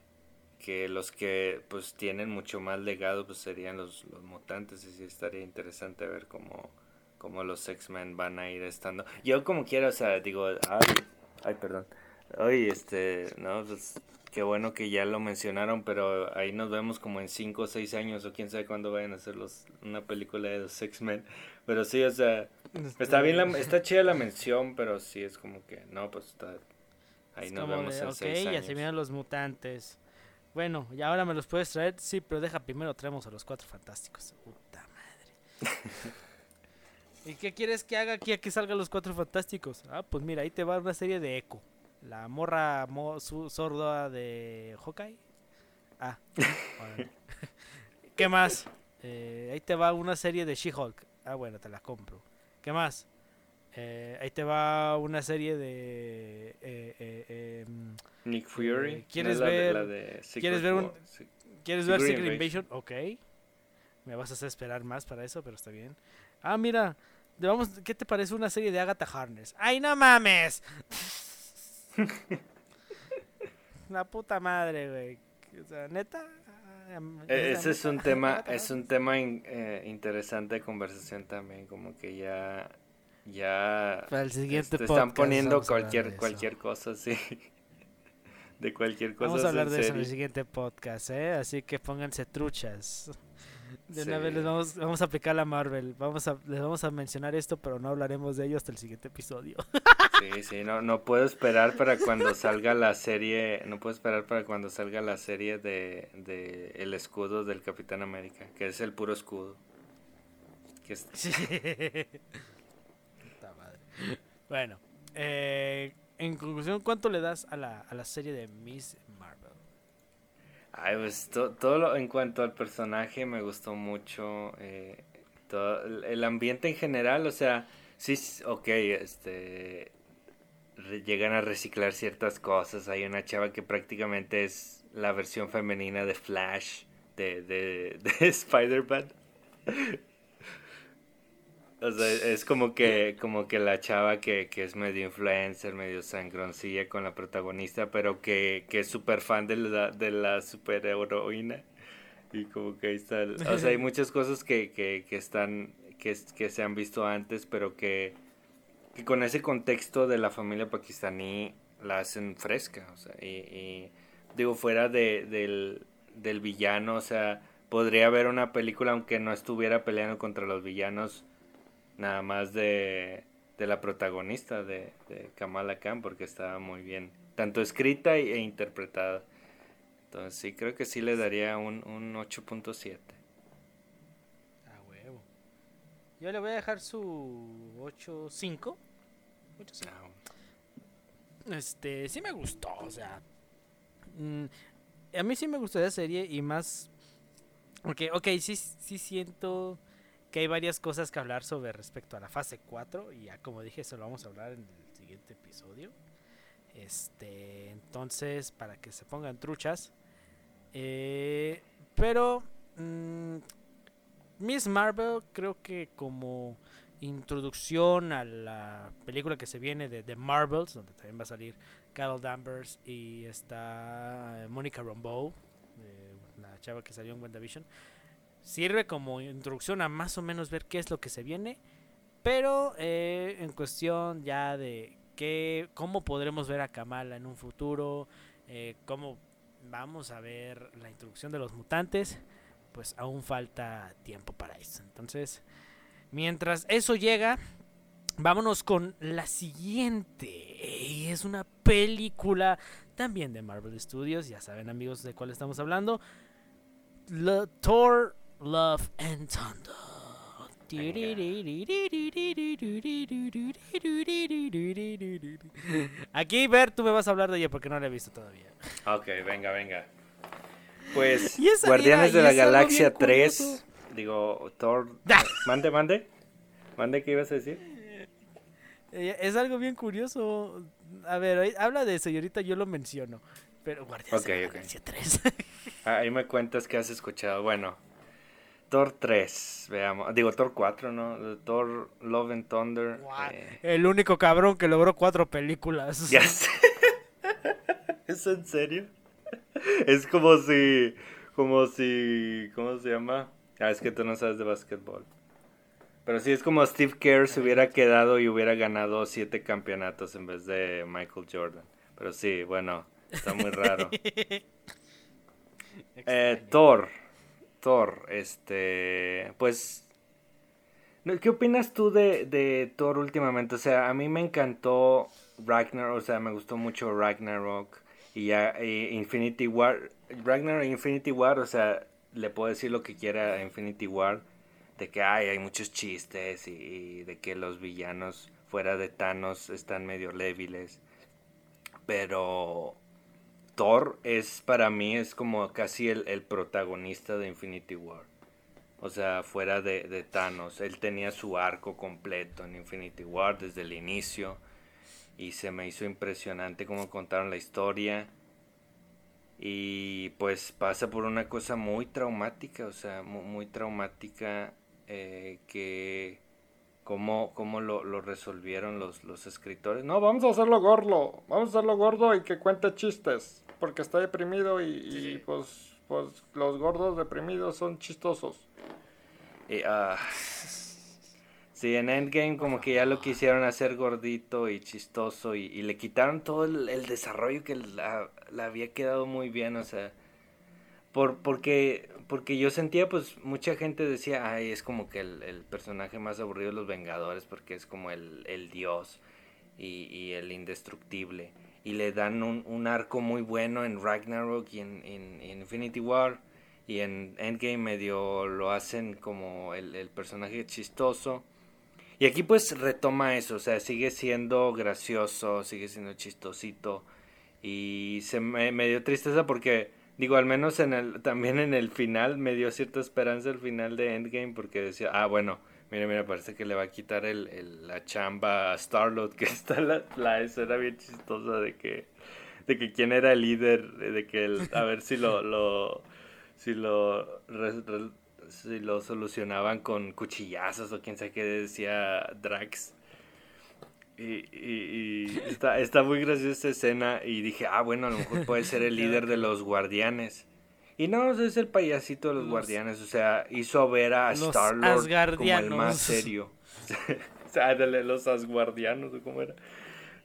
que los que pues tienen mucho más legado pues serían los, los mutantes y sí estaría interesante ver cómo, cómo los X-Men van a ir estando. Yo como quiero, o sea, digo, ay, ay perdón. Ay, este, no, pues qué bueno que ya lo mencionaron, pero ahí nos vemos como en 5 o 6 años o quién sabe cuándo vayan a hacer los, una película de los X-Men. Pero sí, o sea, está bien, la, está chida la mención, pero sí es como que, no, pues está, ahí nos vemos en 6 años. ya se vienen los mutantes. Bueno, y ahora me los puedes traer, sí, pero deja primero traemos a los cuatro fantásticos. Puta madre. ¿Y qué quieres que haga aquí a que salgan los cuatro fantásticos? Ah, pues mira, ahí te va una serie de Echo. La morra sorda de Hawkeye. Ah, ¿qué más? Eh, ahí te va una serie de She-Hulk. Ah, bueno, te la compro. ¿Qué más? Eh, ahí te va una serie de eh, em, Nick Fury. ¿Quieres ver? ¿Quieres ver un? ¿Quieres ver Secret Invasion? Ok. Me vas a hacer esperar más para eso, pero está bien. Ah, mira, Vamos, ¿Qué te parece una serie de Agatha Harness? ¡Ay, no mames! La puta madre, güey. O sea, neta. E, ese es un tema, es un tema eh, interesante de conversación también, como que ya, ya Para el siguiente este, están poniendo cualquier, cualquier cosa, sí, de cualquier cosa. Vamos a hablar de eso en el siguiente podcast, ¿eh? Así que pónganse truchas. De una vez les vamos, vamos a aplicar la Marvel. Vamos a, les vamos a mencionar esto, pero no hablaremos de ello hasta el siguiente episodio. Sí, sí, no, no puedo esperar para cuando salga la serie, no puedo esperar para cuando salga la serie de, de el escudo del Capitán América, que es el puro escudo. Bueno, eh, en conclusión, ¿cuánto le das a la, a la serie de Miss? Ay, pues todo lo, en cuanto al personaje me gustó mucho. Eh, todo, el, ambiente en general, o sea, sí, ok, este. llegan a reciclar ciertas cosas. Hay una chava que prácticamente es la versión femenina de Flash, de, de, de Spider-Man. O sea, es como que, como que la chava que, que es medio influencer, medio sangroncilla con la protagonista, pero que, que es súper fan de la, de la superheroína. Y como que ahí está. O sea, hay muchas cosas que, que, que están. Que, que se han visto antes, pero que, que con ese contexto de la familia pakistaní la hacen fresca. O sea, y, y digo, fuera de, del, del villano, o sea, podría haber una película aunque no estuviera peleando contra los villanos nada más de, de la protagonista de, de, Kamala Khan porque estaba muy bien, tanto escrita e interpretada. Entonces sí, creo que sí le daría un, un 8.7. Ah, huevo. Yo le voy a dejar su 8.5. Ah, este, sí me gustó, o sea. Mm, a mí sí me gustó esa serie y más... Porque, ok, sí, sí siento que hay varias cosas que hablar sobre respecto a la fase 4 y ya como dije eso lo vamos a hablar en el siguiente episodio. Este, entonces para que se pongan truchas. Eh, pero mm, Miss Marvel creo que como introducción a la película que se viene de The Marvels, donde también va a salir Carol Danvers y está Monica Rambeau, eh, la chava que salió en WandaVision sirve como introducción a más o menos ver qué es lo que se viene. Pero eh, en cuestión ya de qué, cómo podremos ver a Kamala en un futuro, eh, cómo vamos a ver la introducción de los mutantes, pues aún falta tiempo para eso. Entonces, mientras eso llega, vámonos con la siguiente. Es una película también de Marvel Studios, ya saben amigos de cuál estamos hablando. La Thor Love and Thunder. Aquí, Ver, tú me vas a hablar de ella porque no la he visto todavía. Ok, venga, venga. Pues, Guardianes de la Galaxia 3. Digo, Thor. Mande, mande. Mande, ¿qué ibas a decir? Eh, es algo bien curioso. A ver, habla de eso y ahorita yo lo menciono. Pero Guardianes de la Galaxia 3. Ahí me cuentas que has escuchado. Bueno, Thor 3, veamos. Digo, Thor 4, ¿no? Thor Love and Thunder. Eh. El único cabrón que logró cuatro películas. Ya sé. ¿Es en serio? Es como si. Como si. ¿Cómo se llama? Ah, es que tú no sabes de básquetbol. Pero sí, es como Steve Kerr se hubiera quedado y hubiera ganado siete campeonatos en vez de Michael Jordan. Pero sí, bueno, está muy raro. eh, Thor. Thor, este, pues, ¿qué opinas tú de, de Thor últimamente? O sea, a mí me encantó Ragnarok, o sea, me gustó mucho Ragnarok y ya Infinity War, Ragnarok e Infinity War, o sea, le puedo decir lo que quiera a Infinity War, de que hay, hay muchos chistes y, de que los villanos fuera de Thanos están medio débiles. Pero Thor es para mí es como casi el, protagonista de Infinity War. O sea, fuera de, de, Thanos. Él tenía su arco completo en Infinity War desde el inicio. Y se me hizo impresionante cómo contaron la historia. Y pues pasa por una cosa muy traumática, o sea, muy, traumática eh, que cómo, cómo lo, lo, resolvieron los, los escritores. No, vamos a hacerlo gordo, vamos a hacerlo gordo y que cuente chistes, porque está deprimido y, pues, pues los gordos deprimidos son chistosos. Y, uh, sí, en Endgame como que ya lo quisieron hacer gordito y chistoso y, le quitaron todo el, desarrollo que le había quedado muy bien, o sea, por, porque, porque yo sentía pues mucha gente decía, ay, es como que el, personaje más aburrido de los Vengadores porque es como el, el dios y, el indestructible. Y le dan un, arco muy bueno en Ragnarok y en, en Infinity War y en Endgame medio lo hacen como el, personaje chistoso. Y aquí pues retoma eso, o sea, sigue siendo gracioso, sigue siendo chistosito. Y se me, dio tristeza porque, digo, al menos en el, también en el final me dio cierta esperanza el final de Endgame porque decía, ah, bueno, mira, mira, parece que le va a quitar el, la chamba a Starlord, que está la, la escena bien chistosa de que, de que quién era el líder, de que el, a ver si lo, lo si lo, si lo solucionaban con cuchillazos o quién sabe qué decía Drax. Y, y, está, está muy graciosa esta escena y dije, ah, bueno, a lo mejor puede ser el líder de los guardianes. Y no, es el payasito de los, guardianes, o sea, hizo ver a Star-Lord como el más serio. o sea, de los asguardianos, o cómo era.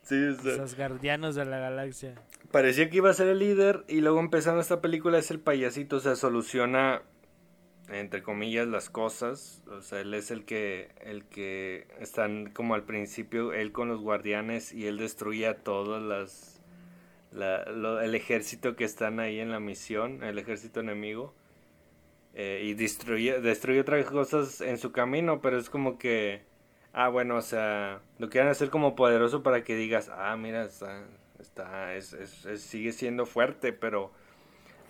Sí, los asgardianos de la galaxia parecía que iba a ser el líder y luego empezando esta película es el payasito, o sea, soluciona entre comillas las cosas, o sea, él es el que el que están como al principio él con los guardianes y él destruye a todas las el ejército que están ahí en la misión, el ejército enemigo. Eh, y destruye, destruye otras cosas en su camino, pero es como que, ah, bueno, o sea, lo quieren hacer como poderoso para que digas, ah, mira, está, Está, es, es, sigue siendo fuerte, pero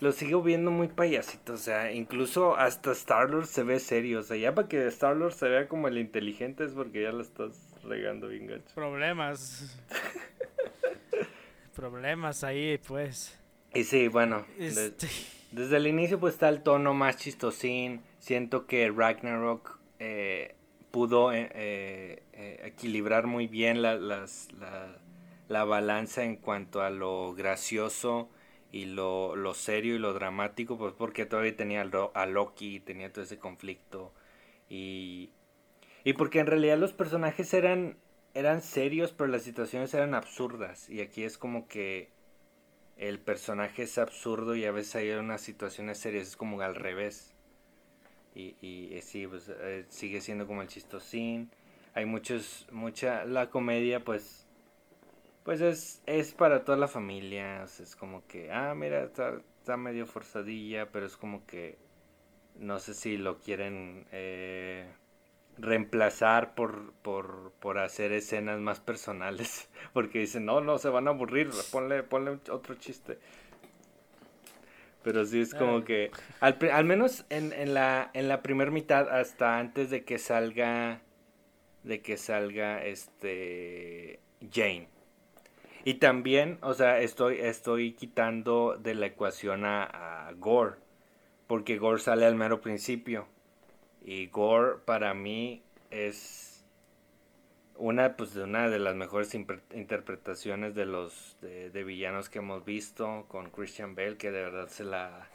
lo sigo viendo muy payasito. O sea, incluso hasta Star-Lord se ve serio. O sea, ya para que Star-Lord se vea como el inteligente es porque ya lo estás regando bien gacho. Problemas. Problemas ahí, pues. Y sí, bueno. Este. desde el inicio pues está el tono más chistosín. Siento que Ragnarok eh, pudo eh, eh, equilibrar muy bien las... La, la balanza en cuanto a lo gracioso y lo, lo serio y lo dramático, pues porque todavía tenía a Loki, tenía todo ese conflicto y, y porque en realidad los personajes eran, eran serios, pero las situaciones eran absurdas y aquí es como que el personaje es absurdo y a veces hay unas situaciones serias, es como al revés. Y, y, eh, sí, pues eh, sigue siendo como el chistosín. Hay muchos, mucha, la comedia pues pues es, es para toda la familia, es como que, ah, mira, está, está medio forzadilla, pero es como que no sé si lo quieren eh, reemplazar por, por, por hacer escenas más personales, porque dicen, no, no, se van a aburrir, ponle, ponle otro chiste. Pero sí es como que, al, al menos en, en la, en la primera mitad, hasta antes de que salga, de que salga este Jane y también, o sea, estoy, estoy quitando de la ecuación a, Gore. Porque Gore sale al mero principio. Y Gore para mí es una, pues, de una de las mejores interpretaciones de los de, villanos que hemos visto con Christian Bale, que de verdad se la,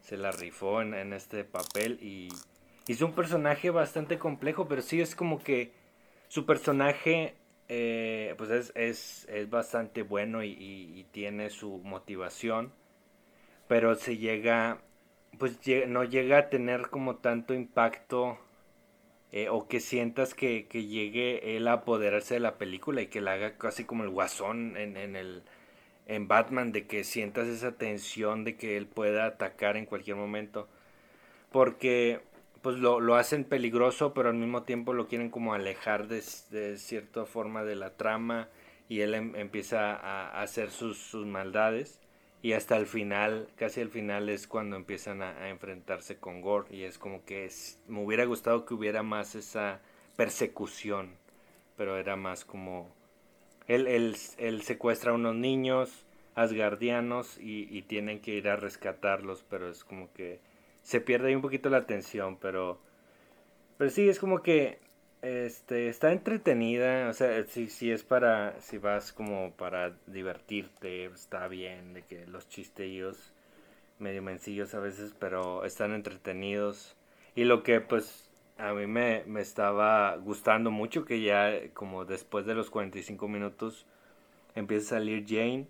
se la rifó en, este papel. Y hizo un personaje bastante complejo, pero sí es como que su personaje eh, pues es, es, es, bastante bueno y, tiene su motivación, pero se llega, pues no llega a tener como tanto impacto eh, o que sientas que, que, llegue él a apoderarse de la película y que la haga casi como el guasón en, en, el, en Batman, de que sientas esa tensión de que él pueda atacar en cualquier momento. Porque pues lo, lo, hacen peligroso, pero al mismo tiempo lo quieren como alejar de, de cierta forma de la trama y él em, empieza a, hacer sus, sus, maldades y hasta el final, casi al final es cuando empiezan a, enfrentarse con Gore y es como que me hubiera gustado que hubiera más esa persecución, pero era más como él, él, él secuestra a unos niños asgardianos y, y tienen que ir a rescatarlos, pero es como que se pierde ahí un poquito la atención, pero pero sí es como que este está entretenida, o sea, si si es para si vas como para divertirte, está bien de que los chistillos medio mencillos a veces, pero están entretenidos. Y lo que pues a mí me, me estaba gustando mucho que ya como después de los 45 minutos empieza a salir Jane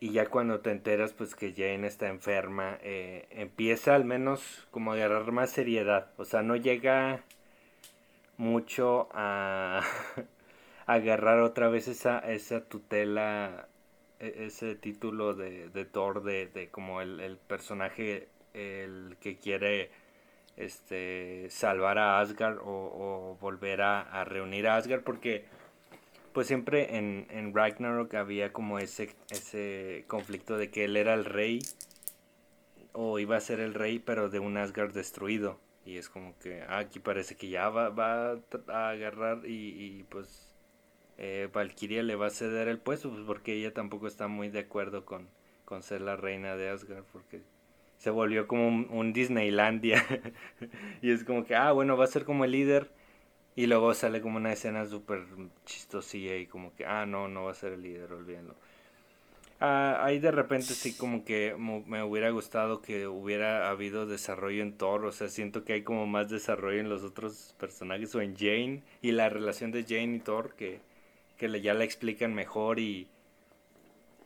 y ya cuando te enteras pues que Jane está enferma, eh, empieza al menos como a agarrar más seriedad. O sea, no llega mucho a, agarrar otra vez esa, esa tutela, e, ese título de, de Thor, de, de como el, el, personaje el que quiere este salvar a Asgard o, o volver a, a reunir a Asgard porque pues siempre en, en Ragnarok había como ese, ese conflicto de que él era el rey o iba a ser el rey pero de un Asgard destruido. Y es como que ah, aquí parece que ya va, va a agarrar y, pues eh, Valkyria le va a ceder el puesto pues porque ella tampoco está muy de acuerdo con, con ser la reina de Asgard porque se volvió como un Disneylandia y es como que ah bueno va a ser como el líder y luego sale como una escena súper chistosilla y como que, ah, no, no va a ser el líder, olvídenlo. Ah, ahí de repente sí como que me hubiera gustado que hubiera habido desarrollo en Thor, o sea, siento que hay como más desarrollo en los otros personajes o en Jane y la relación de Jane y Thor que, que ya la explican mejor y,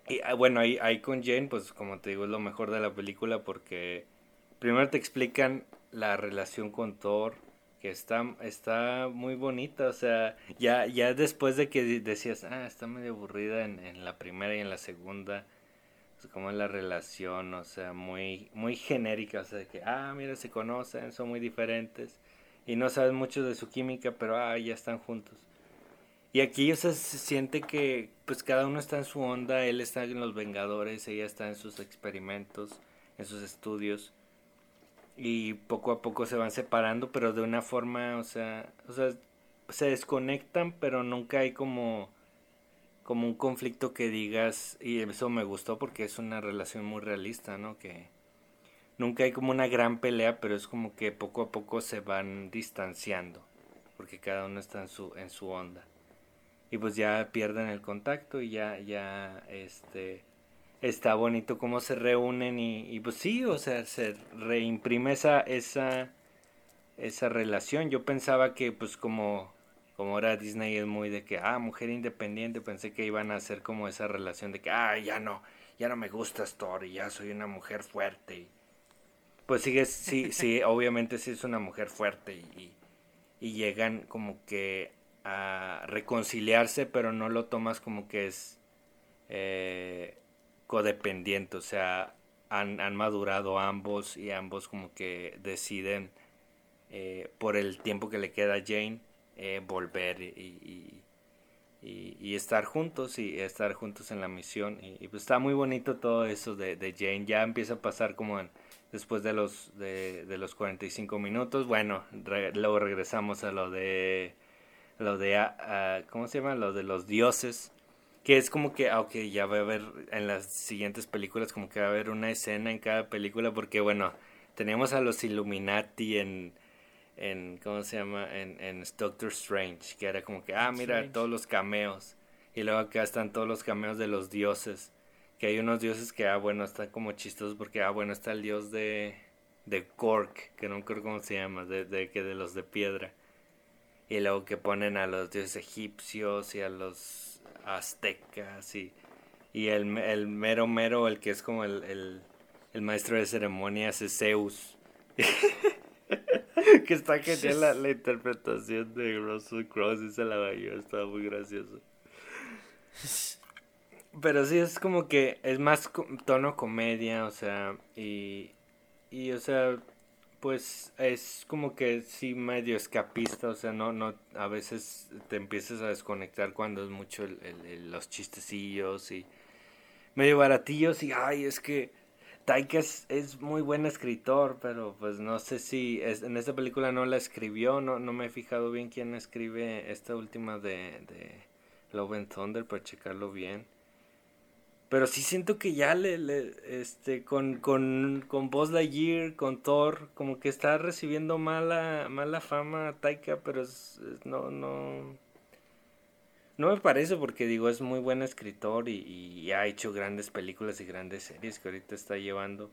y ah, bueno, ahí, ahí con Jane pues como te digo es lo mejor de la película porque primero te explican la relación con Thor, que está, está muy bonita, o sea, ya, ya después de que decías, ah, está medio aburrida en, en la primera y en la segunda, pues como la relación, o sea, muy, muy genérica, o sea, que, ah, mira, se conocen, son muy diferentes, y no sabes mucho de su química, pero, ah, ya están juntos. Y aquí, o sea, se siente que, pues, cada uno está en su onda, él está en los Vengadores, ella está en sus experimentos, en sus estudios, y poco a poco se van separando, pero de una forma, o sea, o sea, se desconectan, pero nunca hay como como un conflicto que digas y eso me gustó porque es una relación muy realista, ¿no? Que nunca hay como una gran pelea, pero es como que poco a poco se van distanciando, porque cada uno está en su en su onda. Y pues ya pierden el contacto y ya ya este está bonito cómo se reúnen y, y, pues sí, o sea, se reimprime esa, esa, esa relación. Yo pensaba que pues como, como ahora Disney es muy de que, ah, mujer independiente, pensé que iban a hacer como esa relación de que, ah, ya no, ya no me gusta Story, ya soy una mujer fuerte. pues sigue, sí, sí, obviamente sí es una mujer fuerte y, y llegan como que a reconciliarse, pero no lo tomas como que es... Eh, codependiente, o sea, han, han madurado ambos y ambos como que deciden eh, por el tiempo que le queda a Jane eh, volver y, y, estar juntos y estar juntos en la misión. Y, pues está muy bonito todo eso de, de, Jane. Ya empieza a pasar como después de los de, de los 45 minutos. Bueno luego regresamos a lo de lo de uh, cómo se llama lo de los dioses que es como que, ah, ok, ya va a haber en las siguientes películas, como que va a haber una escena en cada película, porque bueno, tenemos a los Illuminati en, en ¿cómo se llama? En, en Doctor Strange, que era como que, ah, mira, todos los cameos. Y luego acá están todos los cameos de los dioses. Que hay unos dioses que, ah, bueno, están como chistosos porque, ah, bueno, está el dios de, de Cork, que no me acuerdo cómo se llama, de, de, que de los de piedra. Y luego que ponen a los dioses egipcios y a los aztecas y, y el, el mero mero, el que es como el, el, maestro de ceremonias es Zeus. que está genial la, la, interpretación de Russell Crowe, y se la bañó, estaba muy gracioso. Pero sí es como que es más tono comedia, o sea, y, y o sea, pues es como que sí medio escapista, o sea, no, no, a veces te empiezas a desconectar cuando es mucho el, los chistecillos y medio baratillos y ay, es que Taika es, muy buen escritor, pero pues no sé si es, en esta película no la escribió, no, no me he fijado bien quién escribe esta última de, de Love and Thunder para checarlo bien. Pero sí siento que ya le, le este, con, con, con Buzz Lightyear, con Thor, como que está recibiendo mala, mala fama Taika, pero no, no, no me parece porque digo, es muy buen escritor y, ha hecho grandes películas y grandes series que ahorita está llevando.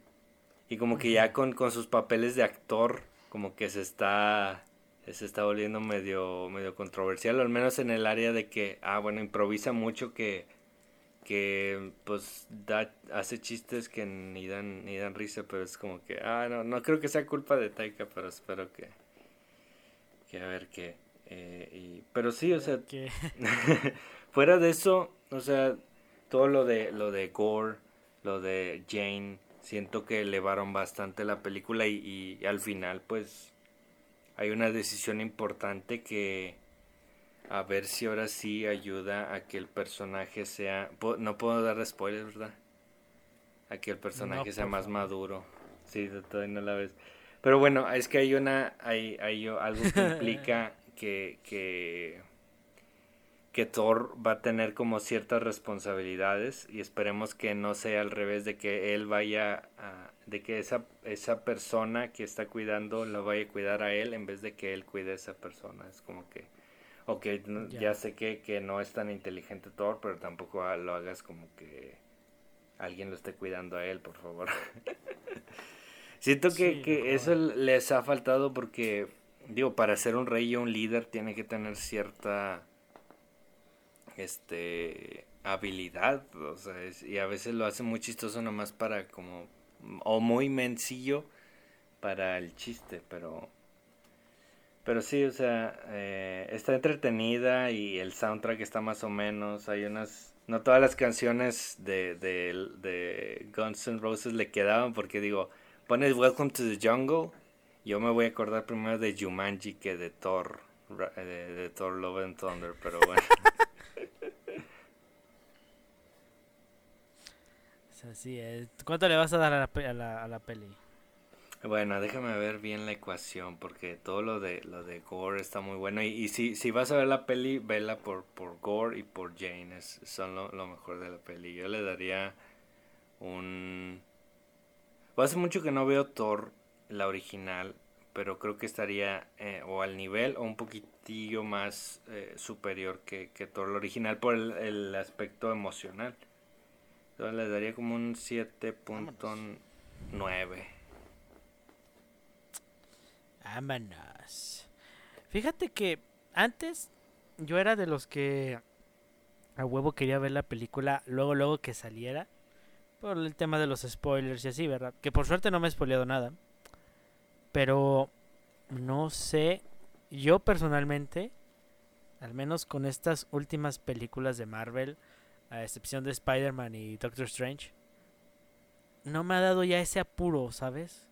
Y como que ya con, con sus papeles de actor, como que se está, se está volviendo medio, medio controversial, al menos en el área de que, ah, bueno, improvisa mucho que que pues da, hace chistes que ni dan ni dan risa, pero es como que, ah, no, no creo que sea culpa de Taika, pero espero que, que a ver qué. Eh, y, pero sí, o sea, fuera de eso, o sea, todo lo de lo de Gore, lo de Jane, siento que elevaron bastante la película y, y al final, pues, hay una decisión importante que a ver si ahora sí ayuda a que el personaje sea... No puedo dar spoilers, ¿verdad? A que el personaje sea más maduro. Sí, todavía no la ves. Pero bueno, es que hay una... Hay, hay algo que implica que, que... Que Thor va a tener como ciertas responsabilidades y esperemos que no sea al revés de que él vaya a, de que esa, esa persona que está cuidando lo vaya a cuidar a él en vez de que él cuide a esa persona. Es como que Ok, ya. sé que, que, no es tan inteligente Thor, pero tampoco lo hagas como que alguien lo esté cuidando a él, por favor. Siento que, que eso les ha faltado porque, digo, para ser un rey y un líder tiene que tener cierta este habilidad, o sea, y a veces lo hace muy chistoso nomás para como o muy mencillo para el chiste, pero pero sí, o sea, eh, está entretenida y el soundtrack está más o menos. Hay unas. No todas las canciones de, de, Guns N' Roses le quedaban porque digo, pones Welcome to the Jungle. Yo me voy a acordar primero de Jumanji que de Thor. De, de Thor Love and Thunder, pero bueno. Así es. ¿Cuánto le vas a dar a la, a la, a la peli? Bueno, déjame ver bien la ecuación porque todo lo de lo de Gore está muy bueno y, y si, si vas a ver la peli, vela por, por Gore y por Jane, son lo, mejor de la peli. Yo le daría un... Hace mucho que no veo Thor, la original, pero creo que estaría eh, o al nivel o un poquitillo más eh, superior que, que Thor, la original, por el, el aspecto emocional. Entonces le daría como un 7.9. Vámonos. Fíjate que antes yo era de los que a huevo quería ver la película luego, luego que saliera. Por el tema de los spoilers y así, ¿verdad? Que por suerte no me he spoileado nada. Pero no sé, yo personalmente, al menos con estas últimas películas de Marvel, a excepción de Spider-Man y Doctor Strange, no me ha dado ya ese apuro, ¿sabes?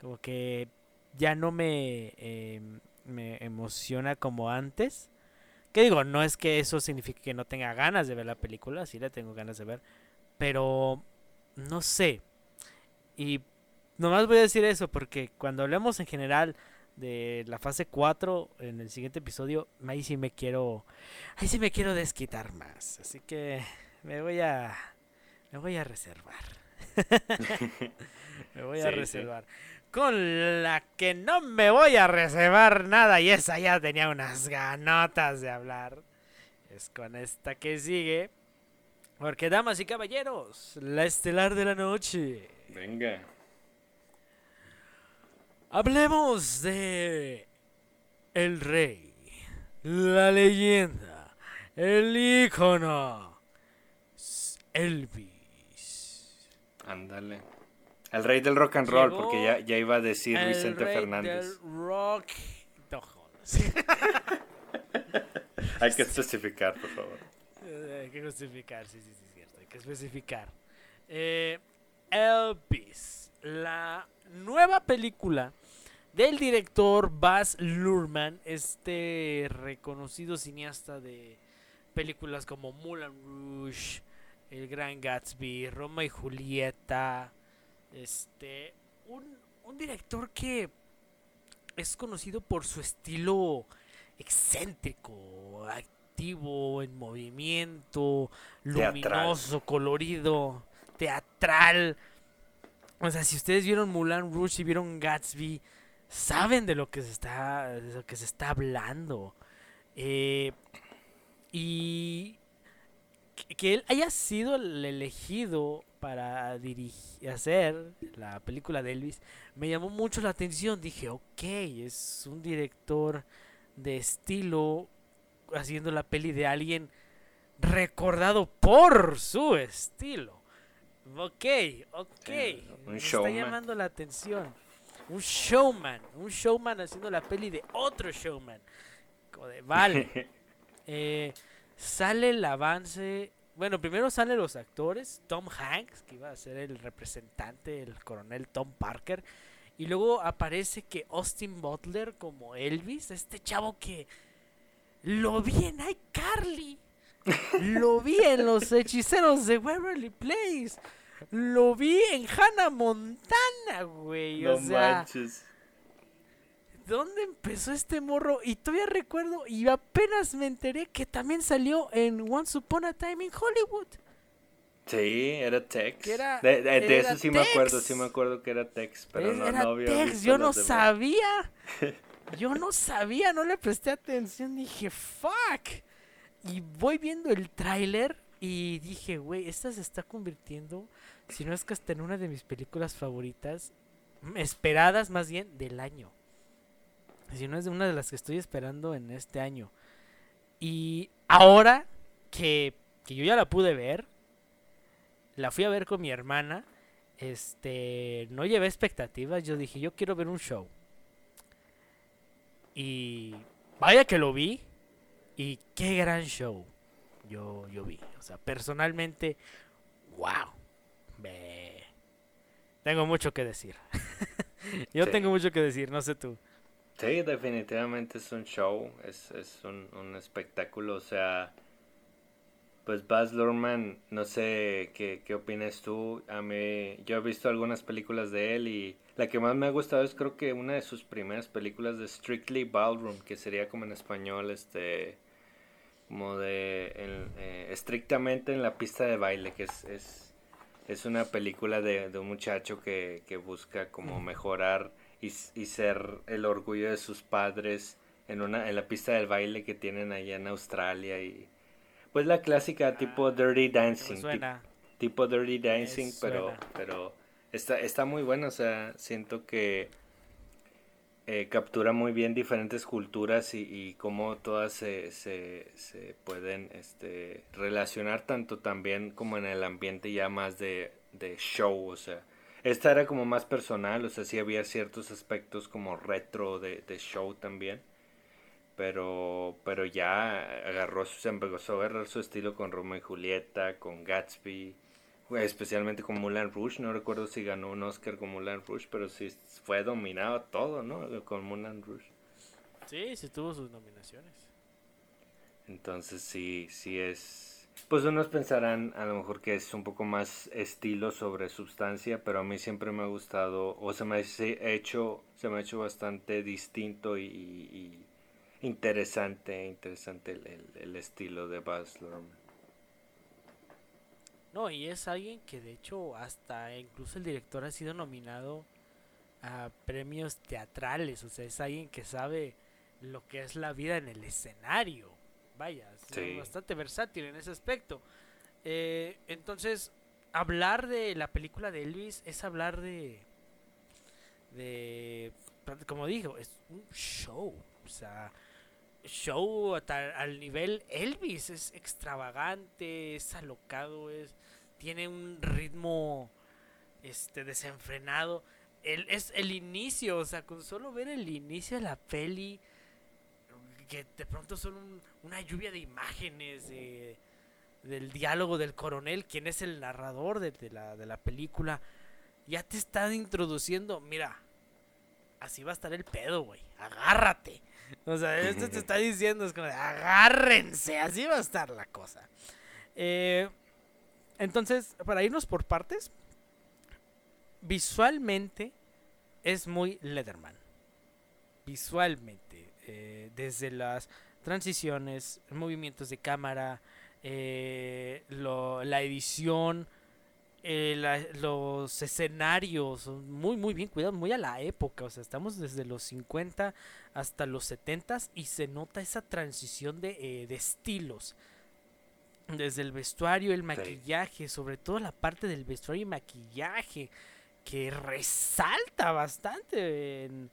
Como que ya no me, em, me emociona como antes. Que digo, no es que eso signifique que no tenga ganas de ver la película, sí la tengo ganas de ver, pero no sé. Y nomás voy a decir eso porque cuando hablemos en general de la fase 4 en el siguiente episodio, ahí sí me quiero ahí sí me quiero desquitar más, así que me voy a me voy a reservar. me voy a reservar con la que no me voy a reservar nada y esa ya tenía unas ganotas de hablar. Es con esta que sigue. Porque, damas y caballeros, la estelar de la noche. Venga. Hablemos de el rey, la leyenda, el ícono, Elvis. Ándale. El rey del rock and roll, porque ya, ya iba a decir Vicente Fernández. Del rock. hay que especificar, por favor. Eh, hay que justificar, sí, sí, sí, cierto. Hay que especificar. Eh, Elvis. la nueva película del director Baz Luhrmann, este reconocido cineasta de películas como Moulin Rouge, El Gran Gatsby, Roma y Julieta, este, un, un director que es conocido por su estilo excéntrico, activo, en movimiento, luminoso, colorido, teatral. O sea, si ustedes vieron Mulan Rouge y vieron Gatsby, saben de lo que se está, de lo que se está hablando. Eh, y que él haya sido el elegido para dirigir, hacer la película de Elvis me llamó mucho la atención. Dije, ok, es un director de estilo haciendo la peli de alguien recordado por su estilo. Ok, ok. me está llamando la atención. Un showman, un showman haciendo la peli de otro showman. vale. Eh, sale el avance. Bueno, primero salen los actores. Tom Hanks, que iba a ser el representante, el coronel Tom Parker. Y luego aparece que Austin Butler como Elvis, este chavo que lo vi en iCarly. Lo vi en Los Hechiceros de Waverly Place. Lo vi en Hannah Montana, güey. o sea, ¿Dónde empezó este morro? Y todavía recuerdo, y apenas me enteré que también salió en Once Upon a Time in Hollywood. Sí, era Tex. de, eso sí me acuerdo, sí me acuerdo que era Tex, pero no, era Tex, yo no sabía. Yo no sabía, no le presté atención, dije, fuck. Y voy viendo el tráiler y dije, güey, esta se está convirtiendo, si no es que hasta en una de mis películas favoritas, esperadas más bien del año. Si no es de una de las que estoy esperando en este año. Y ahora que, que yo ya la pude ver, la fui a ver con mi hermana. Este, no llevé expectativas. Yo dije, yo quiero ver un show. Y vaya que lo vi. Y qué gran show yo, yo vi. O sea, personalmente, wow. Tengo mucho que decir. yo tengo mucho que decir, no sé tú. Sí, definitivamente es un show, es, es un, un espectáculo, o sea, pues Baz Luhrmann, no sé qué, qué opinas tú. A mí, yo he visto algunas películas de él y la que más me ha gustado es creo que una de sus primeras películas de Strictly Ballroom, que sería como en español, este, como de eh, estrictamente en la pista de baile, que es, es, es una película de, de, un muchacho que, que busca como mejorar y, y ser el orgullo de sus padres en una en la pista del baile que tienen allá en Australia y pues la clásica tipo Dirty Dancing. Tipo Dirty Dancing, pero, pero está, está muy bueno. O sea, siento que eh, captura muy bien diferentes culturas y, y cómo todas se, se, se, pueden este, relacionar tanto también como en el ambiente ya más de, de show. O sea, esta era como más personal. O sea, sí había ciertos aspectos como retro de, de show también pero pero ya agarró se empezó a agarrar su estilo con Romeo y Julieta con Gatsby especialmente con Moulin Rouge no recuerdo si ganó un Oscar con Moulin Rouge pero sí fue dominado todo no con Moulin Rouge sí sí tuvo sus nominaciones entonces sí sí es pues unos pensarán a lo mejor que es un poco más estilo sobre sustancia pero a mí siempre me ha gustado o se me ha hecho se me ha hecho bastante distinto y interesante, interesante el, el, estilo de Baz Luhrmann. No, y es alguien que de hecho hasta incluso el director ha sido nominado a premios teatrales, o sea, es alguien que sabe lo que es la vida en el escenario. Vaya, bastante versátil en ese aspecto. Eh, entonces, hablar de la película de Elvis es hablar de, de, como digo, es un show. O sea, show al nivel Elvis. Es extravagante, es alocado, es, tiene un ritmo este desenfrenado. El, es el inicio, o sea, con solo ver el inicio de la peli, que de pronto son una lluvia de imágenes del diálogo del coronel, quien es el narrador de, la, de la película. ya te están introduciendo, mira, así va a estar el pedo, güey, agárrate. O sea, esto te está diciendo, es como, agárrense, así va a estar la cosa. Eh, entonces, para irnos por partes, visualmente es muy Leatherman. Visualmente, eh, desde las transiciones, movimientos de cámara, eh, la edición, eh, los escenarios, muy muy bien cuidados, muy a la época, o sea, estamos desde los 50 hasta los 70 y se nota esa transición de, de estilos. Desde el vestuario, el maquillaje, sobre todo la parte del vestuario y maquillaje, que resalta bastante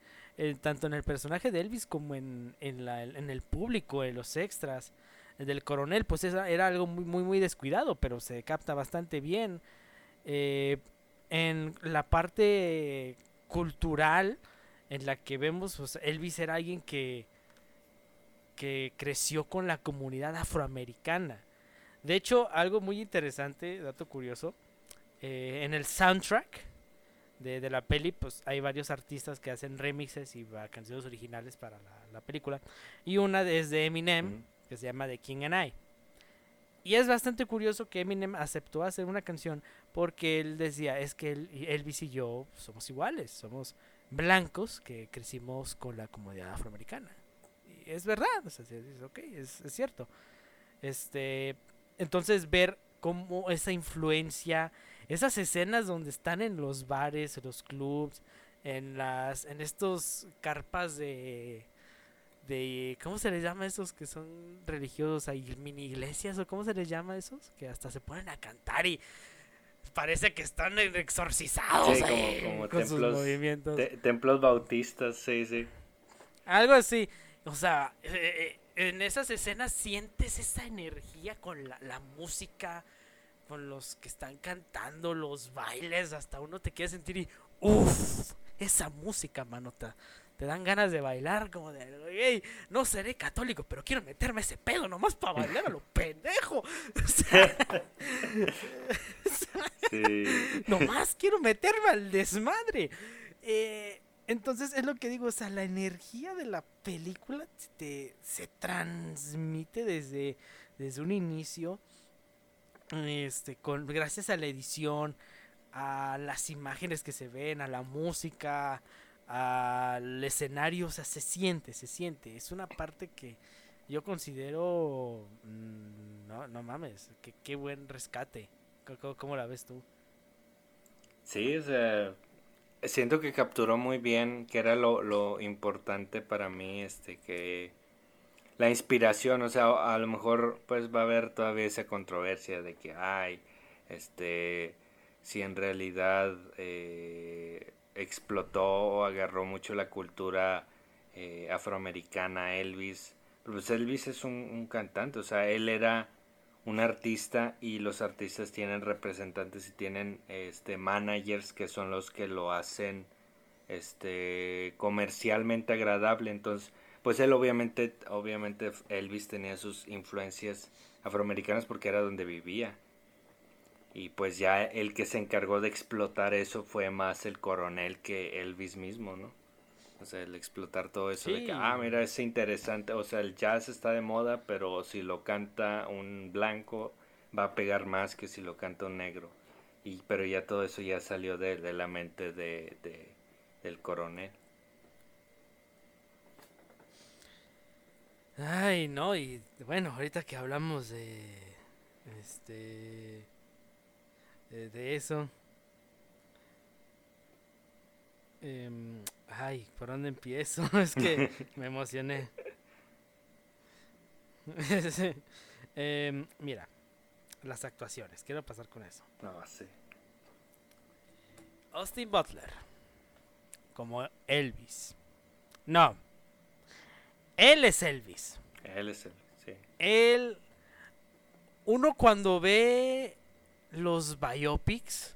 tanto en el personaje de Elvis como en, en, el público, en los extras. El del coronel, pues era algo muy, muy, muy descuidado, pero se capta bastante bien. Eh, en la parte cultural, en la que vemos, pues Elvis era alguien que, que creció con la comunidad afroamericana de hecho, algo muy interesante, dato curioso, eh, en el soundtrack de, la peli, pues hay varios artistas que hacen remixes y canciones originales para la, película. Y una es de Eminem, que se llama The King and I. Y es bastante curioso que Eminem aceptó hacer una canción porque él decía, es que Elvis y yo somos iguales, somos blancos que crecimos con la comunidad afroamericana. Y es verdad, es, es, es cierto. Este, entonces ver cómo esa influencia, esas escenas donde están en los bares, en los clubs, en las, en estos carpas de, de, ¿cómo se les llama esos que son religiosos? Hay mini iglesias o cómo se les llama esos que hasta se ponen a cantar y parece que están exorcizados como, con templos, sus movimientos. templos bautistas, sí, sí. Algo así. O sea, eh, eh, en esas escenas sientes esa energía con la, música, con los que están cantando, los bailes, hasta uno te quiere sentir y uff, esa música, manota. Te dan ganas de bailar, como de, hey, no seré católico, pero quiero meterme ese pedo nomás para bailar a lo pendejo. Nomás quiero meterme al desmadre. Eh, entonces es lo que digo, o sea, la energía de la película se transmite desde, desde un inicio, este, con, gracias a la edición, a las imágenes que se ven, a la música, al escenario, o sea, se siente, se siente. Es una parte que yo considero, mm, no, no mames, que qué buen rescate. ¿Cómo, ¿Cómo, la ves tú? Sí, o sea, siento que capturó muy bien que era lo, lo importante para mí, este, que la inspiración, o sea, a lo mejor pues va a haber todavía esa controversia de que, ay, este, si en realidad eh, explotó o agarró mucho la cultura eh, afroamericana Elvis, pues Elvis es un, un cantante, o sea, él era un artista y los artistas tienen representantes y tienen este managers que son los que lo hacen este comercialmente agradable. Entonces pues él obviamente obviamente Elvis tenía sus influencias afroamericanas porque era donde vivía y pues ya el que se encargó de explotar eso fue más el coronel que Elvis mismo no o sea, el explotar todo eso de que, ah, mira, es interesante. O sea, el jazz está de moda, pero si lo canta un blanco, va a pegar más que si lo canta un negro. Y, pero ya todo eso ya salió de, de la mente de, de, del coronel. Ay, no, y bueno, ahorita que hablamos de. Este. de eso. Eh, ay, ¿por dónde empiezo? es que me emocioné. eh, mira, las actuaciones. Quiero pasar con eso. No, sí. Austin Butler. Como Elvis. No. Él es Elvis. Él es Elvis, sí. Él. Uno cuando ve los biopics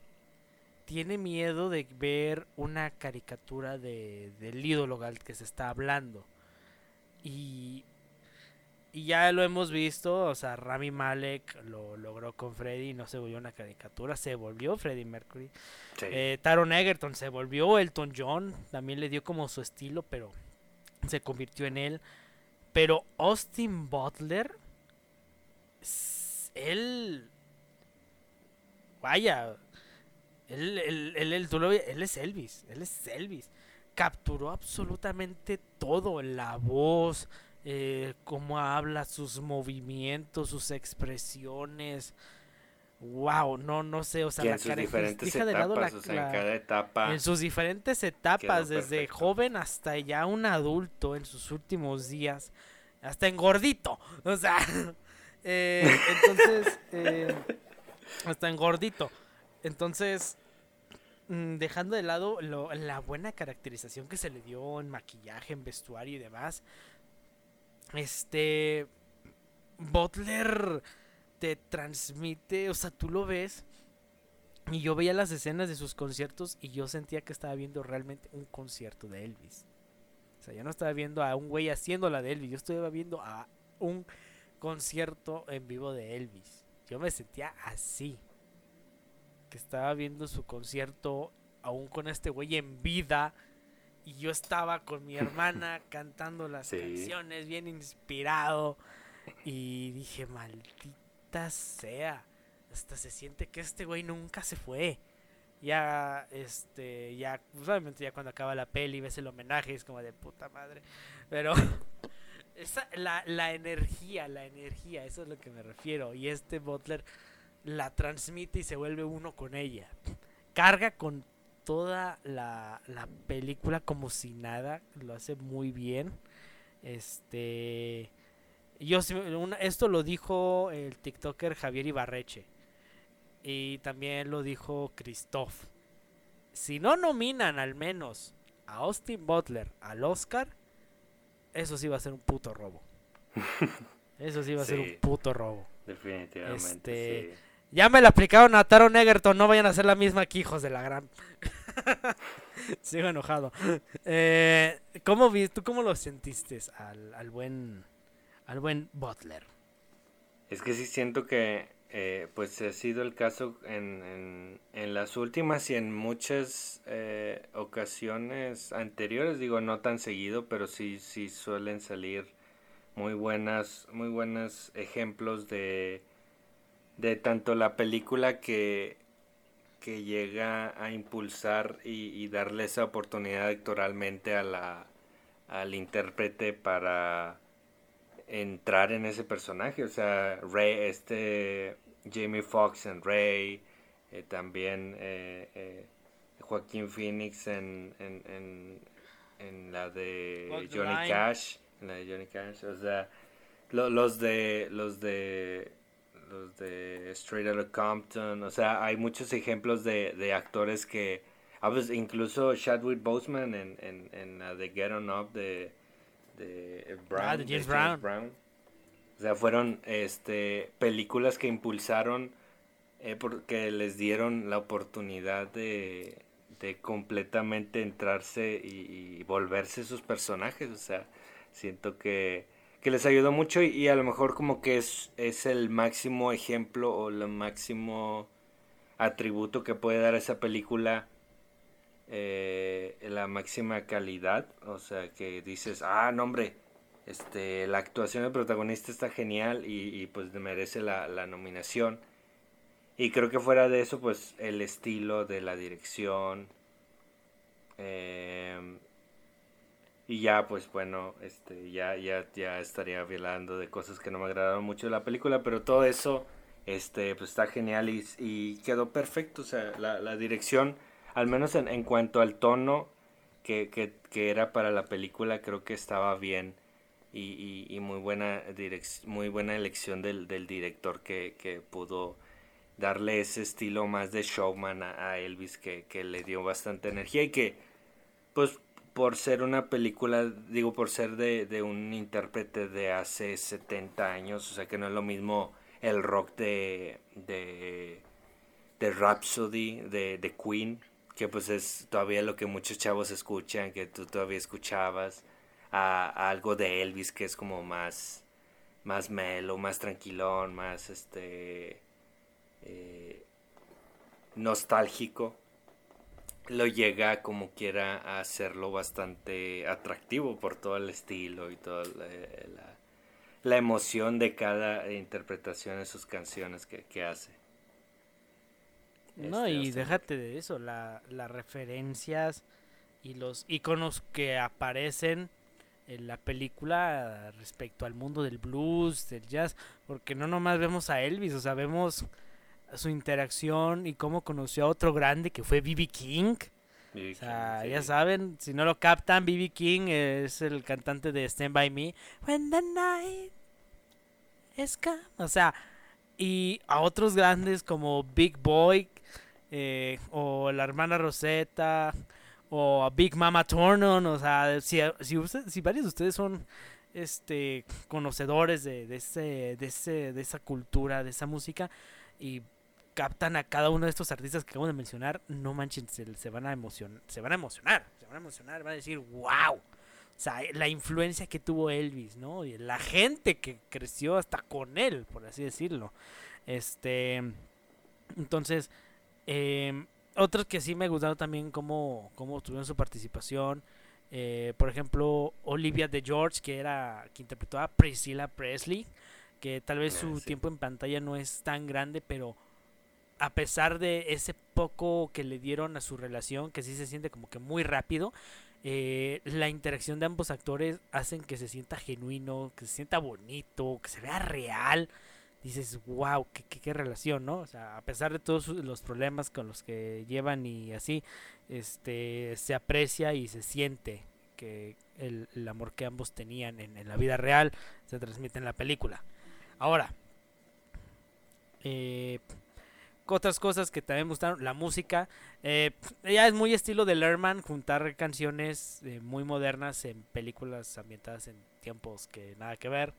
tiene miedo de ver una caricatura de, del ídolo que se está hablando. Y Y ya lo hemos visto, o sea, Rami Malek lo logró con Freddy, no se volvió una caricatura, se volvió Freddy Mercury. Eh, Taron Egerton se volvió Elton John, también le dio como su estilo, pero se convirtió en él. Pero Austin Butler, él, vaya, él, él, él, él es Elvis, él es Elvis. Capturó absolutamente todo, la voz, eh, cómo habla, sus movimientos, sus expresiones. Wow, no, no sé, o sea, en sus diferentes etapas, en cada etapa. En sus diferentes etapas, desde joven hasta ya un adulto en sus últimos días, hasta en gordito, o sea, eh, entonces, eh, hasta en gordito. Entonces, mm, dejando de lado la buena caracterización que se le dio en maquillaje, en vestuario y demás, este Butler te transmite, o sea, tú lo ves y yo veía las escenas de sus conciertos y yo sentía que estaba viendo realmente un concierto de Elvis. O sea, yo no estaba viendo a un güey haciendo la de Elvis, yo estaba viendo a un concierto en vivo de Elvis. Yo me sentía así. Que estaba viendo su concierto aún con este güey en vida y yo estaba con mi hermana cantando las canciones, bien inspirado. Y dije, sea. Hasta se siente que este güey nunca se fue. Ya, este, ya, pues, obviamente ya cuando acaba la peli ves el homenaje, es como de puta madre. Pero esa, la, la energía, la energía, eso es lo que me refiero. Y este Butler la transmite y se vuelve uno con ella. Carga con toda la, película como si nada, lo hace muy bien. Este, yo esto lo dijo el TikToker Javier Ibarreche y también lo dijo Christoph. Si no nominan al menos a Austin Butler al Oscar, eso sí va a ser un puto robo. Eso sí va a ser un puto robo. Definitivamente. Este, ya me la aplicaron a Taron Egerton, no vayan a hacer la misma aquí, hijos de la gran. Sigo enojado. Eh, ¿cómo ¿Tú cómo lo sentiste al, buen al buen Butler? Es que sí siento que eh, pues ha sido el caso en, en, las últimas y en muchas eh, ocasiones anteriores, digo no tan seguido, pero sí, sí suelen salir muy buenas, muy buenos ejemplos de de tanto la película que, que llega a impulsar y, darle esa oportunidad actoralmente a la, al intérprete para entrar en ese personaje. O sea, Ray, este Jamie Foxx en Ray, eh, también eh, eh, Joaquín Phoenix en, en, en, la de Johnny Cash. En la de Johnny Cash. O sea, los de los de los de Straight Outta Compton, o sea, hay muchos ejemplos de, de actores que, ah, pues, incluso Chadwick Boseman en, en, en la de Get On Up de, de Brown, ah, de James, Brown. O sea, fueron este, películas que impulsaron eh, porque les dieron la oportunidad de, de completamente entrarse y, y volverse sus personajes. O sea, siento que que les ayudó mucho y, a lo mejor como que es, es el máximo ejemplo o el máximo atributo que puede dar esa película eh, la máxima calidad o sea que dices ah no hombre este la actuación del protagonista está genial y, pues merece la, nominación y creo que fuera de eso pues el estilo de la dirección eh, y ya, pues bueno, este, ya, ya, ya estaría hablando de cosas que no me agradaron mucho de la película, pero todo eso, este, pues está genial y, quedó perfecto. O sea, la, dirección, al menos en, cuanto al tono que, era para la película, creo que estaba bien. Y, muy buena muy buena elección del, director que, pudo darle ese estilo más de showman a, Elvis que, que le dio bastante energía y que pues por ser una película, digo, por ser de, un intérprete de hace 70 años, o sea que no es lo mismo el rock de, de, de Rhapsody, de, de Queen, que pues es todavía lo que muchos chavos escuchan, que tú todavía escuchabas, a, algo de Elvis que es como más, más melo, más tranquilón, más este eh, nostálgico, lo llega como quiera a hacerlo bastante atractivo por todo el estilo y toda la, la, emoción de cada interpretación de sus canciones que, que hace. No, y déjate de eso, la, las referencias y los iconos que aparecen en la película respecto al mundo del blues, del jazz, porque no nomás vemos a Elvis, o sea, vemos su interacción y cómo conoció a otro grande que fue B.B. King. o sea, ya saben, si no lo captan, B.B. King es el cantante de Stand By Me. When the night is come. O sea, y a otros grandes como Big Boy eh, o la hermana Rosetta o a Big Mama Tornon, o sea, si, si, varios de ustedes son este conocedores de, de, ese, de, ese, de esa cultura, de esa música, y captan a cada uno de estos artistas que acabo de mencionar, no manchen, se, van a emocionar, se van a emocionar, se van a emocionar, van a decir, wow. O sea, la influencia que tuvo Elvis, ¿no? Y la gente que creció hasta con él, por así decirlo. Este, entonces, eh, otros que sí me gustaron también cómo, cómo tuvieron su participación. Eh, por ejemplo, Olivia de George, que era que interpretó a Priscilla Presley, que tal vez su tiempo en pantalla no es tan grande, pero a pesar de ese poco que le dieron a su relación, que sí se siente como que muy rápido, eh, la interacción de ambos actores hacen que se sienta genuino, que se sienta bonito, que se vea real dices, wow, qué, qué, relación, ¿no? O sea, a pesar de todos los problemas con los que llevan y así, este, se aprecia y se siente que el, amor que ambos tenían en, la vida real se transmite en la película. Ahora, eh, otras cosas que también me gustaron, la música. Eh, ya es muy estilo de Lerman juntar canciones eh, muy modernas en películas ambientadas en tiempos que nada que ver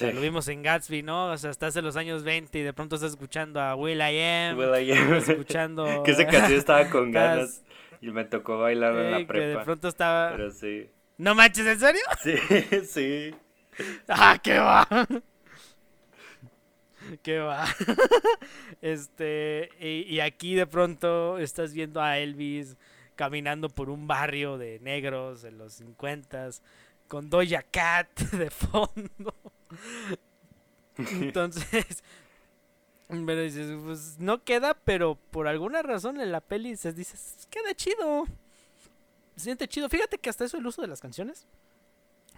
lo vimos en Gatsby, ¿no? O sea, estás en los años 20 y de pronto estás escuchando a Will I Am. Will I Am. Escuchando... que ese canción estaba con ganas y me tocó bailar en la prepa. Que de pronto estaba... Pero sí. ¿No manches, en serio? Sí, sí. ¡Ah, qué va! ¿Qué va? este, y, y, aquí de pronto estás viendo a Elvis caminando por un barrio de negros en los 50 con Doja Cat de fondo. Entonces, pero dices, pues no queda, pero por alguna razón en la peli se dice, queda chido. Se siente chido. Fíjate que hasta eso el uso de las canciones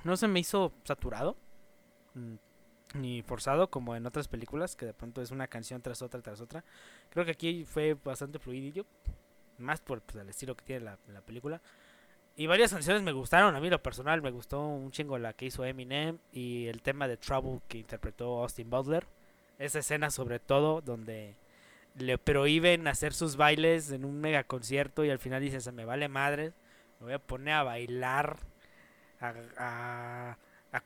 no se me hizo saturado mm, ni forzado como en otras películas, que de pronto es una canción tras otra, tras otra. Creo que aquí fue bastante fluidillo, más por pues, el estilo que tiene la película. Y varias canciones me gustaron, a mí lo personal me gustó un chingo la que hizo Eminem y el tema de Trouble que interpretó Austin Butler. Esa escena sobre todo donde le prohíben hacer sus bailes en un mega concierto y al final dice, se me vale madre, me voy a poner a bailar, a,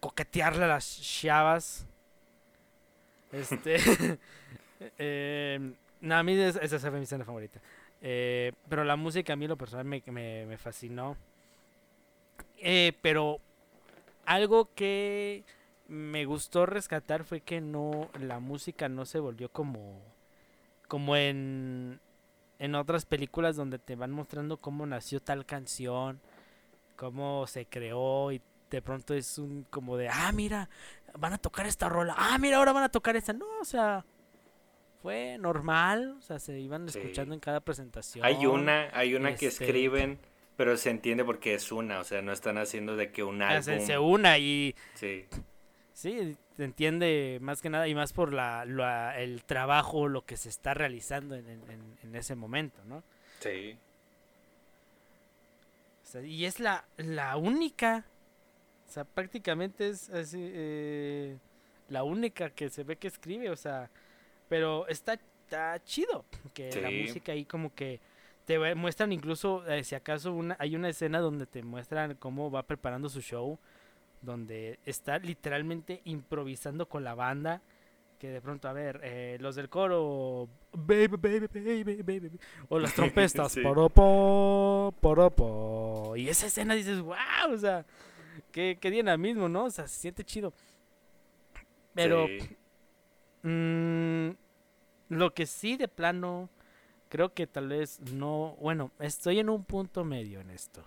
coquetearle a las chavas. Este... eh, no, a mí esa es mi escena favorita. Eh, pero la música a mí lo personal me, me fascinó. Eh, pero algo que me gustó rescatar fue que no la música no se volvió como como en en otras películas donde te van mostrando cómo nació tal canción, cómo se creó y de pronto es un como de, ah, mira, van a tocar esta rola. Ah, mira, ahora van a tocar esta. No, o sea, fue normal, o sea, se iban escuchando en cada presentación. Hay una, hay una que este, escriben pero se entiende porque es una, o sea, no están haciendo de que un álbum... Se una y... Sí. Sí, se entiende más que nada y más por la, el trabajo, lo que se está realizando en, en, ese momento, ¿no? Sí. y es la, la única, o sea, prácticamente es así, eh, la única que se ve que escribe, o sea, pero está, está chido, que la música ahí como que te muestran incluso, eh, si acaso, una, hay una escena donde te muestran cómo va preparando su show, donde está literalmente improvisando con la banda, que de pronto, a ver, eh, los del coro, baby, baby, baby, baby, o las trompetas, poropo, poropo, y esa escena dices, wow, o sea, qué, qué mismo ¿no? O sea, se siente chido. Pero mm, lo que sí de plano creo que tal vez no, bueno, estoy en un punto medio en esto.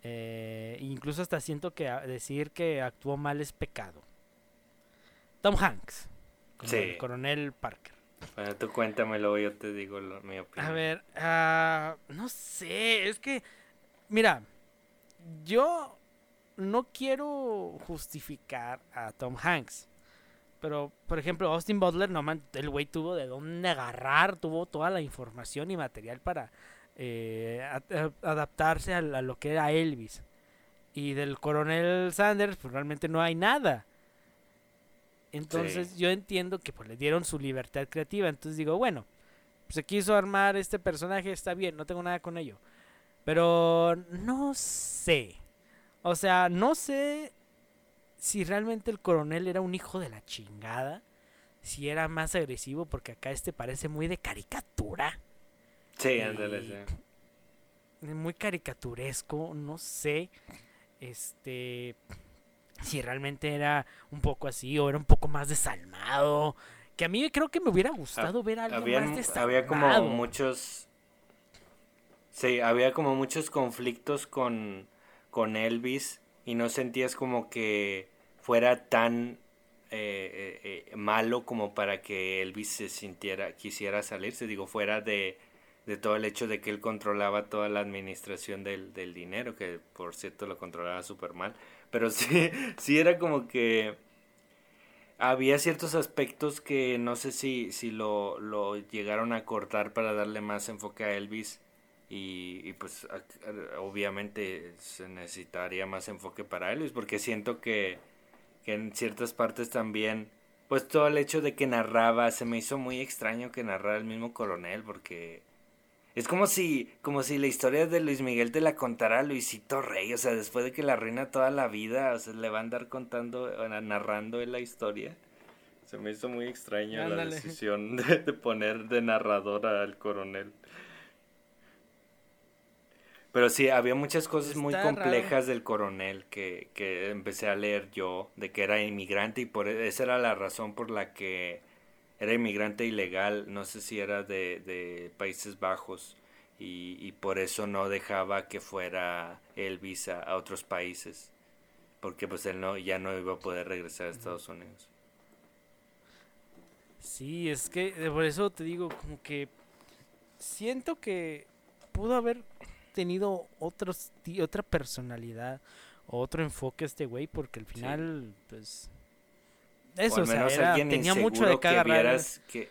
Eh, incluso hasta siento que decir que actuó mal es pecado. Tom Hanks, como el coronel Parker. Bueno, tú cuéntamelo, yo te digo mi opinión. A ver, uh, no sé, es que, mira, yo no quiero justificar a Tom Hanks. Pero, por ejemplo, Austin Butler, no el güey tuvo de dónde agarrar, tuvo toda la información y material para eh, adaptarse a, lo que era Elvis. Y del coronel Sanders, pues realmente no hay nada. Entonces yo entiendo que pues le dieron su libertad creativa. Entonces digo, bueno, se quiso armar este personaje, está bien, no tengo nada con ello. Pero no sé. O sea, no sé si realmente el coronel era un hijo de la chingada. Si era más agresivo, porque acá este parece muy de caricatura. Sí, ándale, Muy caricaturesco, no sé. Este si realmente era un poco así o era un poco más desalmado. Que a mí creo que me hubiera gustado ver algo más desalmado. Había como muchos... Sí, había como muchos conflictos con, con Elvis y no sentías como que fuera tan eh, eh, eh, malo como para que Elvis se sintiera, quisiera salirse, digo, fuera de, de todo el hecho de que él controlaba toda la administración del, del dinero, que por cierto lo controlaba súper mal. Pero sí, sí era como que había ciertos aspectos que no sé si, si lo, lo llegaron a cortar para darle más enfoque a Elvis. Y, y, pues obviamente se necesitaría más enfoque para Elvis porque siento que, que en ciertas partes también pues todo el hecho de que narraba se me hizo muy extraño que narrara el mismo coronel porque es como si, como si la historia de Luis Miguel te la contara Luisito Rey, o sea, después de que la reina toda la vida, o sea, le va a andar contando, narrando en la historia. Se me hizo muy extraña la decisión de, poner de narrador al coronel. Pero sí, había muchas cosas muy complejas del coronel que, que empecé a leer yo, de que era inmigrante y por e, esa era la razón por la que era inmigrante ilegal, no sé si era de, de Países Bajos, y, y, por eso no dejaba que fuera Elvis a, a, otros países, porque pues él no, ya no iba a poder regresar a Estados Unidos. Sí, es que eh, por eso te digo, como que siento que pudo haber tenido otros, otra personalidad, otro enfoque este güey, porque al final, pues eso, o, sea, tenía mucho de que, que,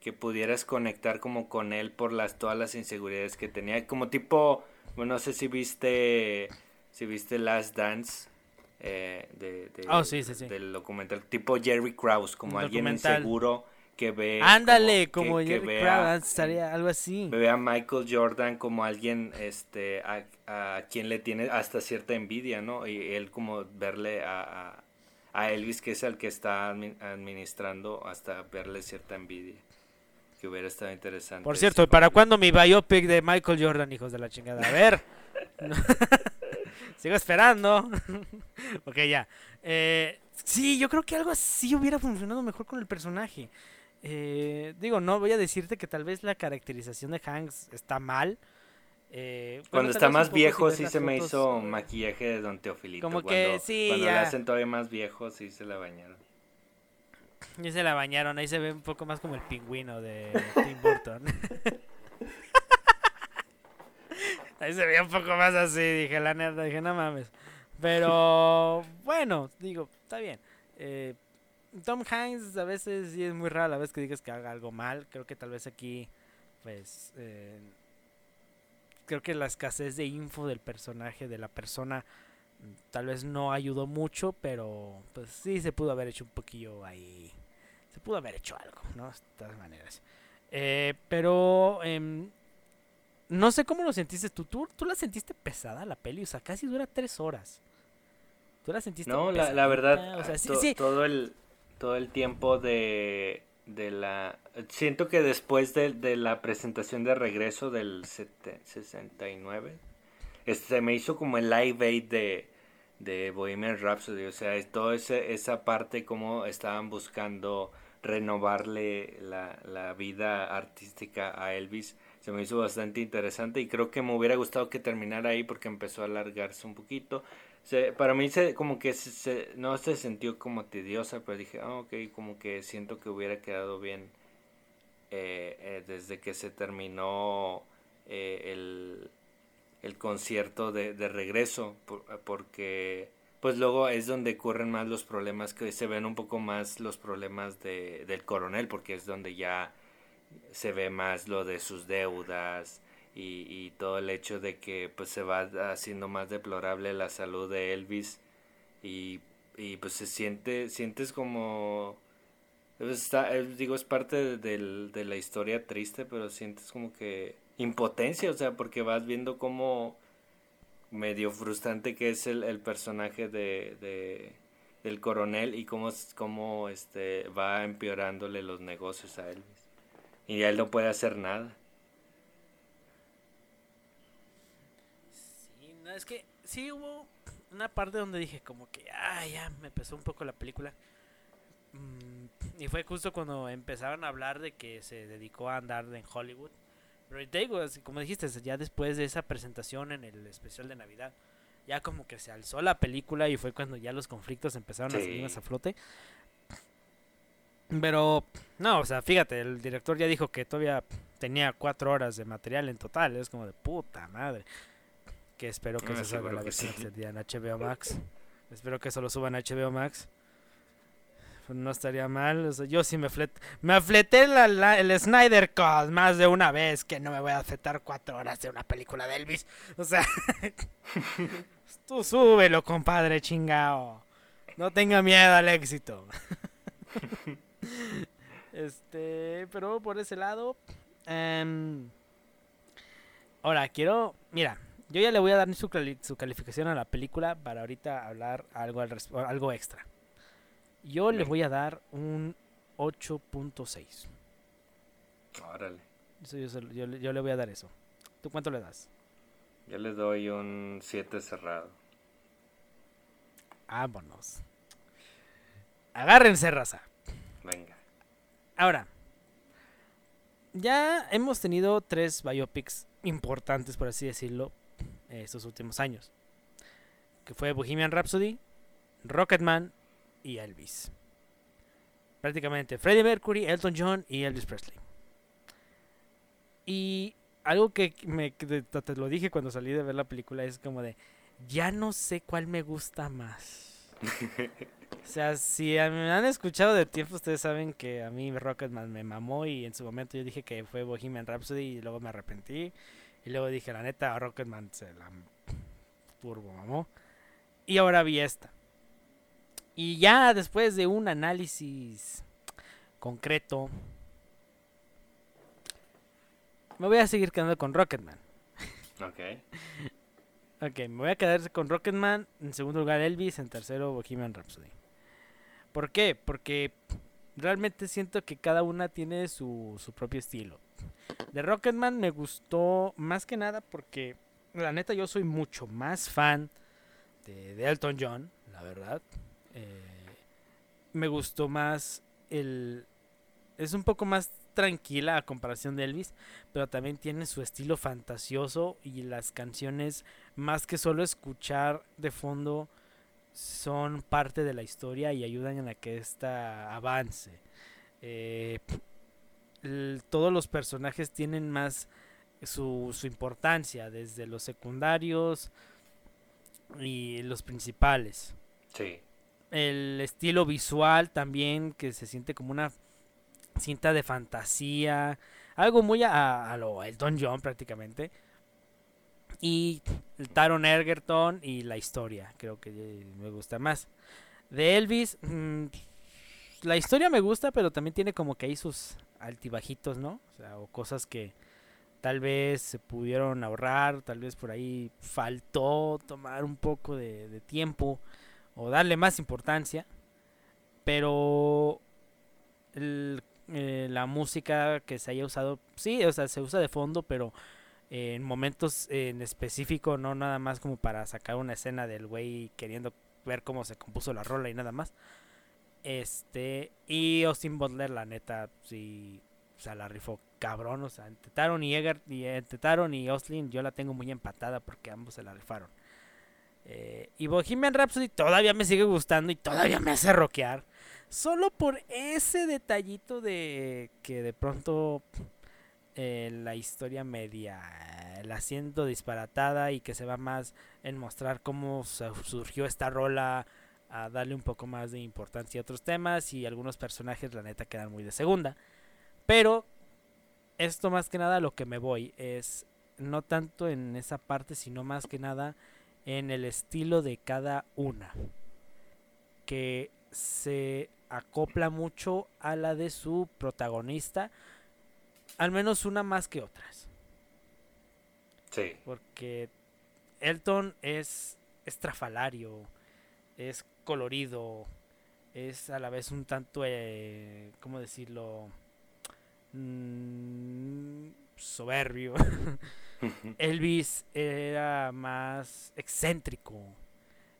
que pudieras conectar como con él por las todas las inseguridades que tenía, como tipo, bueno, no sé si viste si viste Last Dance eh, de, oh, del documental, tipo Jerry Krause, como alguien inseguro que ve ándale como, Jerry Krause estaría algo así ve a Michael Jordan como alguien este a, a, quien le tiene hasta cierta envidia no y él como verle a a Elvis, que es el que está administrando, hasta verle cierta envidia. Que hubiera estado interesante. Por cierto, ¿para cuándo mi biopic de Michael Jordan, hijos de la chingada? A ver. Sigo esperando. ok, ya. Eh, sí, yo creo que algo así hubiera funcionado mejor con el personaje. Eh, digo, no voy a decirte que tal vez la caracterización de Hanks está mal. Eh, Cuando está más viejo sí se me hizo maquillaje de Don Teofilito. Como que sí, Cuando le hacen todavía más viejo sí se la bañaron. Y se la bañaron, ahí se ve un poco más como el pingüino de Tim Burton. ahí se ve un poco más así, dije la neta, dije no mames. Pero bueno, digo, está bien. Eh, Tom Hanks a veces sí es muy raro la vez que digas que haga algo mal. Creo que tal vez aquí, pues, eh, creo que la escasez de info del personaje, de la persona, tal vez no ayudó mucho, pero pues sí se pudo haber hecho un poquillo ahí. Se pudo haber hecho algo, ¿no? De todas maneras. Eh, pero em, no sé cómo lo sentiste tú. tú. ¿Tú la sentiste pesada la peli? O sea, casi dura tres horas. ¿Tú la sentiste No, la, la, verdad, todo, el, todo el tiempo de de la siento que después de, de la presentación de regreso del 69 este me hizo como el live aid de, de Bohemian Rhapsody, o sea, toda esa parte como estaban buscando renovarle la, la vida artística a Elvis, se me hizo bastante interesante y creo que me hubiera gustado que terminara ahí porque empezó a alargarse un poquito. Se, para mí se, como que se, no se sintió como tediosa, pero dije, ah, ok, como que siento que hubiera quedado bien eh, eh, desde que se terminó eh, el, el concierto de, de regreso, porque pues luego es donde ocurren más los problemas, que se ven un poco más los problemas de, del coronel, porque es donde ya se ve más lo de sus deudas y, todo el hecho de que pues se va haciendo más deplorable la salud de Elvis y, y pues se siente, sientes como... Está, digo, es parte de, de la historia triste, pero sientes como que impotencia, o sea, porque vas viendo como medio frustrante que es el, el personaje de, de, del coronel y cómo, cómo este, va empeorándole los negocios a Elvis. Y él no puede hacer nada. Sí, no, es que sí hubo una parte donde dije como que, ah, ya me pesó un poco la película. Mm, y fue justo cuando empezaron a hablar de que se dedicó a andar en Hollywood. Pero te digo, como dijiste, ya después de esa presentación en el especial de Navidad, ya como que se alzó la película y fue cuando ya los conflictos empezaron a salir más a flote. Pero, no, o sea, fíjate, el director ya dijo que todavía tenía cuatro horas de material en total. Es como de puta madre. Que espero que se salga la versión en HBO Max. Espero que eso lo suban a HBO Max. Pues, no estaría mal. yo sí me fleté, me afleté el Snyder Cut más de una vez que no me voy a afletar cuatro horas de una película de Elvis. O sea, tú súbelo, compadre chingao. No tenga miedo al éxito. este, pero por ese lado. Em, ahora, quiero. Mira, yo ya le voy a dar su, su calificación a la película para ahorita hablar algo, algo extra. Yo le voy a dar un 8.6. Órale. yo, le voy a dar eso. ¿Tú cuánto le das? Yo le doy un 7 cerrado. Vámonos. Agárrense, raza. Venga. Ahora, ya hemos tenido tres biopics importantes, por así decirlo, estos últimos años. Que fue Bohemian Rhapsody, Rocketman y Elvis. Prácticamente Freddie Mercury, Elton John y Elvis Presley. Y algo que me te, lo dije cuando salí de ver la película es como de ya no sé cuál me gusta más. o sea, si me han escuchado de tiempo, ustedes saben que a mí Rocketman me mamó y en su momento yo dije que fue Bohemian Rhapsody y luego me arrepentí. Y luego dije, la neta, Rocketman se la turbo mamó. Y ahora vi esta. Y ya después de un análisis concreto, me voy a seguir quedando con Rocketman. Ok. ok, me voy a quedar con Rocketman. En segundo lugar, Elvis. En tercero, Bohemian Rhapsody. ¿Por qué? Porque realmente siento que cada una tiene su, su propio estilo. De Rocketman me gustó más que nada porque, la neta, yo soy mucho más fan de, Elton John, la verdad. Eh, me gustó más el... Es un poco más tranquila a comparación de Elvis, pero también tiene su estilo fantasioso y las canciones, más que solo escuchar de fondo, son parte de la historia y ayudan a que esta avance. Eh, todos los personajes tienen más su, su importancia, desde los secundarios y los principales. Sí el estilo visual también, que se siente como una cinta de fantasía, algo muy a, a lo Elton John prácticamente. Y el Taron Egerton y la historia, creo que me gusta más. De Elvis, mm, la historia me gusta, pero también tiene como que ahí sus altibajitos, ¿no? O, sea, o cosas que tal vez se pudieron ahorrar, tal vez por ahí faltó tomar un poco de, tiempo o darle más importancia, pero eh, la música que se haya usado, sí, o sea, se usa de fondo, pero en momentos en específico, no nada más como para sacar una escena del güey queriendo ver cómo se compuso la rola y nada más. Este, y Austin Butler, la neta, sí, o sea, la rifó cabrón, o sea, entre y Eger, y entre Taron y Austin, yo la tengo muy empatada porque ambos se la rifaron. Eh, y Bohemian Rhapsody todavía me sigue gustando y todavía me hace rockear. Solo por ese detallito de que de pronto eh, la historia media la siento disparatada y que se va más en mostrar cómo surgió esta rola, a darle un poco más de importancia a otros temas y algunos personajes la neta quedan muy de segunda. Pero esto más que nada lo que me voy es no tanto en esa parte, sino más que nada en el estilo de cada una. Que se acopla mucho a la de su protagonista. Al menos una más que otras. Sí. Porque Elton es estrafalario, es colorido, es a la vez un tanto, eh, ¿cómo decirlo? Mm, soberbio. Elvis era más excéntrico,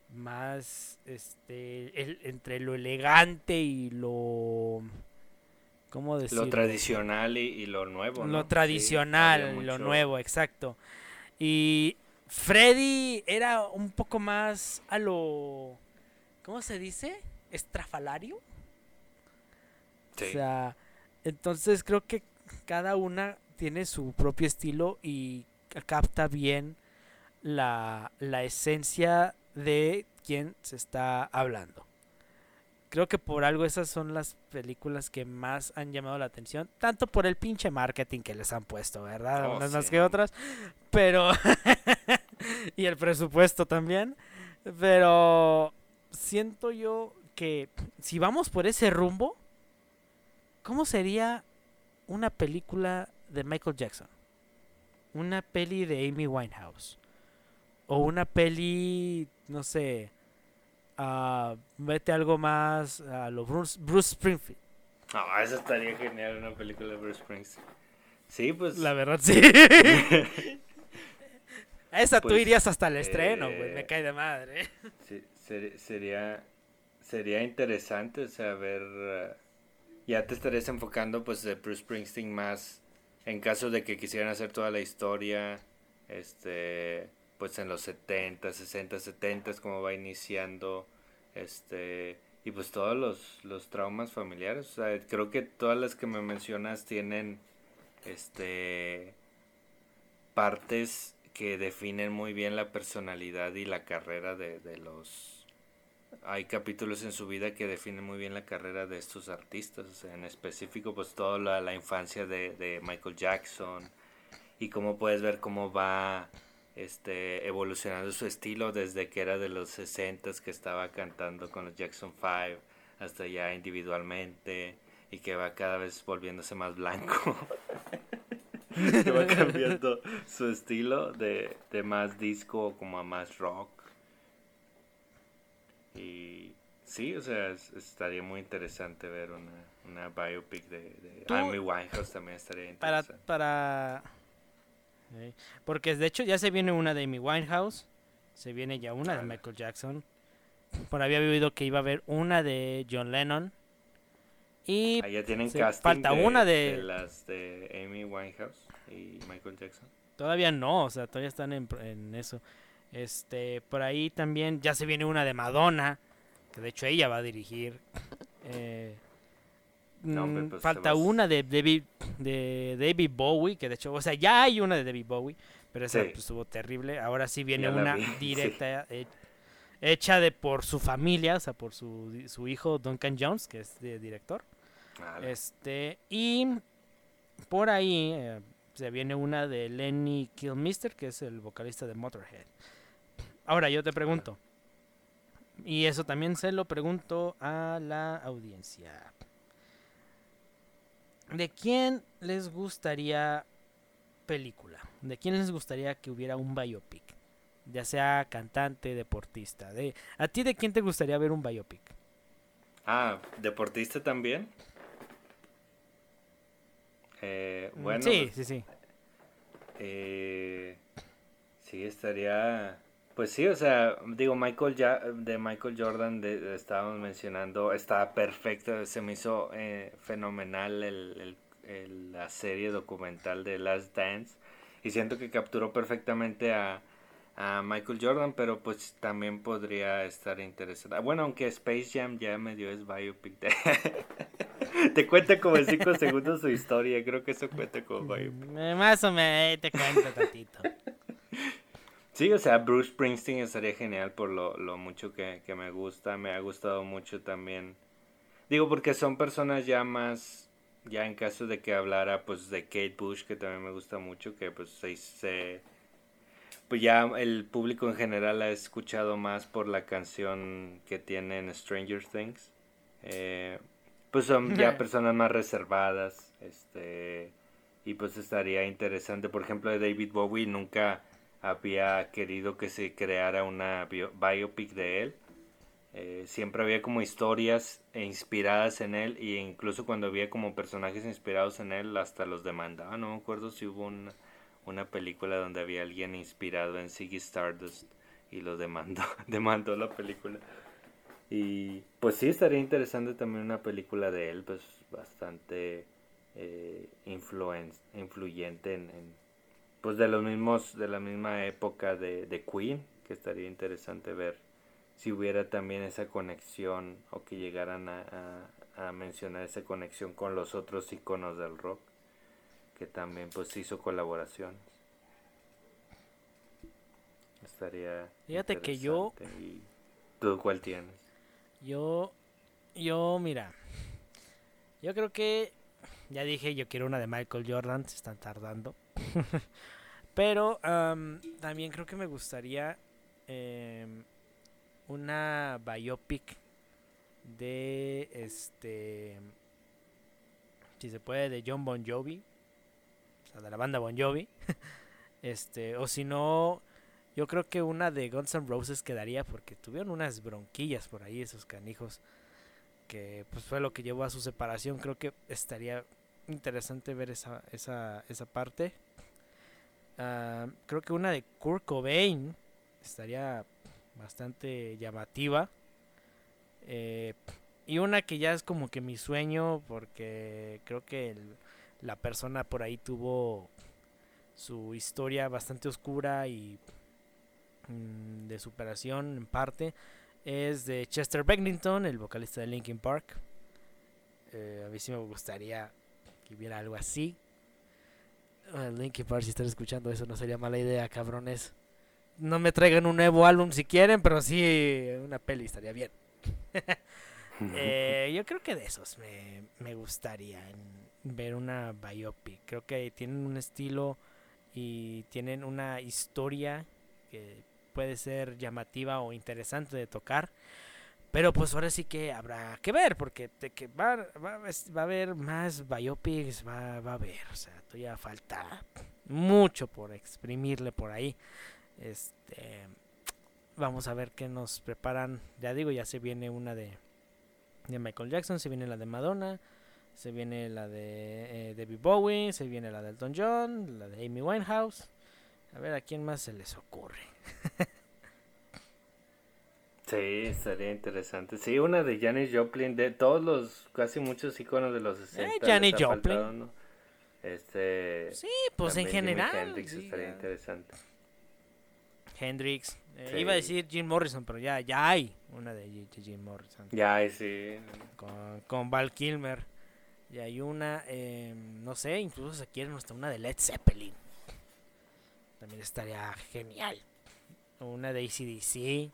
más este entre lo elegante y lo ¿cómo decirlo? Lo tradicional y, lo nuevo. Lo tradicional, y lo nuevo, exacto. Y Freddy era un poco más a lo ¿cómo se dice? Estrafalario. O sea, entonces creo que cada una tiene su propio estilo y capta bien la, la esencia de quien se está hablando. Creo que por algo esas son las películas que más han llamado la atención, tanto por el pinche marketing que les han puesto, ¿verdad? Oh, Unas más que otras, pero... y el presupuesto también, pero siento yo que si vamos por ese rumbo, ¿cómo sería una película de Michael Jackson? Una peli de Amy Winehouse. O una peli, no sé, uh, vete algo más a lo Bruce, Springfield. Ah, eso estaría genial, una película de Bruce Springsteen. Sí, pues. La verdad, sí. a esa tú pues, irías hasta el estreno, güey. Me eh, cae de madre. Sí, sería, sería interesante, o sea, ver... Eh, ya te estarías enfocando pues de Bruce Springsteen más en caso de que quisieran hacer toda la historia, este, pues en los 70, 60, 70, como va iniciando, este, y pues todos los, los traumas familiares, o sea, creo que todas las que me mencionas tienen, este, partes que definen muy bien la personalidad y la carrera de, de los hay capítulos en su vida que definen muy bien la carrera de estos artistas, en específico pues toda la, infancia de, Michael Jackson y cómo puedes ver cómo va este evolucionando su estilo desde que era de los 60 que estaba cantando con los Jackson 5 hasta ya individualmente y que va cada vez volviéndose más blanco. que va cambiando su estilo de, de más disco como a más rock y sí, o sea, estaría muy interesante ver una, una biopic de, de Amy Winehouse también estaría interesante. Para, para... Porque de hecho ya se viene una de Amy Winehouse, se viene ya una de Michael Jackson. Por había oído que iba a haber una de John Lennon. Y ya tienen casting falta una de... las de Amy Winehouse y Michael Jackson. Todavía no, o sea, todavía están en, en eso. Este, por ahí también ya se viene una de Madonna, que de hecho ella va a dirigir. Eh, mm, pues, falta una de David, de David Bowie, que de hecho, o sea, ya hay una de David Bowie, pero esa pues, estuvo terrible. Ahora sí viene una directa hecha de por su familia, o sea, por su, su hijo Duncan Jones, que es de director. Este, y por ahí eh, se viene una de Lenny Kilmister, que es el vocalista de Motorhead. Ahora yo te pregunto, y eso también se lo pregunto a la audiencia. ¿De quién les gustaría película? ¿De quién les gustaría que hubiera un biopic? Ya sea cantante, deportista. De, ¿A ti de quién te gustaría ver un biopic? Ah, deportista también. Eh, bueno. Sí, sí, sí. Eh, sí, estaría... Pues sí, o sea, digo, Michael ya, de Michael Jordan de, estábamos mencionando, está perfecto, se me hizo eh, fenomenal el, la serie documental de Last Dance y siento que capturó perfectamente a, Michael Jordan, pero pues también podría estar interesada. Bueno, aunque Space Jam ya medio es biopic. te cuenta como en 5 segundos su historia, creo que eso cuenta como biopic. Mm, más o menos, te cuento tantito. Sí, o sea, Bruce Springsteen estaría genial por lo, lo mucho que, que me gusta, me ha gustado mucho también. Digo, porque son personas ya más ya en caso de que hablara pues de Kate Bush que también me gusta mucho que pues se, pues ya el público en general ha escuchado más por la canción que tiene en Stranger Things. Eh, pues son ya personas más reservadas este y pues estaría interesante. Por ejemplo de David Bowie nunca había querido que se creara una biopic de él eh, siempre había como historias inspiradas en él e incluso cuando había como personajes inspirados en él hasta los demandaba. No me acuerdo si hubo una, película donde había alguien inspirado en Ziggy Stardust y lo demandó, demandó la película. Y pues sí, estaría interesante también una película de él, pues bastante eh, influyente en, pues de los mismos, de la misma época de, de Queen, que estaría interesante ver si hubiera también esa conexión o que llegaran a, mencionar esa conexión con los otros iconos del rock que también pues hizo colaboraciones. Estaría fíjate que yo tú cuál tienes yo yo mira yo creo que ya dije yo quiero una de Michael Jordan se están tardando. Pero también creo que me gustaría em, una biopic de este si se puede de John Bon Jovi o sea de la banda Bon Jovi. Este o si no yo creo que una de Guns N' Roses quedaría porque tuvieron unas bronquillas por ahí esos canijos que pues fue lo que llevó a su separación. Creo que estaría interesante ver esa esa, esa parte ah, creo que una de Kurt Cobain estaría bastante llamativa. Eh, y una que ya es como que mi sueño, porque creo que la persona por ahí tuvo su historia bastante oscura y mm, de superación en parte, es de Chester Bennington, el vocalista de Linkin Park. Eh, a mí sí me gustaría que hubiera algo así. Linkin Park, si están escuchando eso, no sería mala idea, cabrones no me traigan un nuevo álbum si quieren, pero sí una peli estaría bien. Eh, yo creo que de esos me, me gustaría ver una biopic. Creo que tienen un estilo y tienen una historia que puede ser llamativa o interesante de tocar. Pero pues ahora sí que habrá que ver, porque de que va, va, va, a haber más biopics, va, va a haber, o sea, todavía falta mucho por exprimirle por ahí. Este, vamos a ver qué nos preparan. Ya digo, ya se viene una de, de Michael Jackson, se viene la de Madonna, se viene la de eh, David Bowie, se viene la de Elton John, la de Amy Winehouse. A ver a quién más se les ocurre. sí, estaría interesante. Sí, una de Janis Joplin, de todos los, casi muchos iconos de los 60. Eh, Janis Joplin. Este, sí, pues en general. estaría interesante. Hendrix. Eh, iba a decir Jim Morrison, pero ya, ya hay una de Jim Morrison. Ya hay, sí. Con, con Val Kilmer. Y hay una, em, no sé, incluso se quieren hasta una de Led Zeppelin. También estaría genial. Una de ACDC.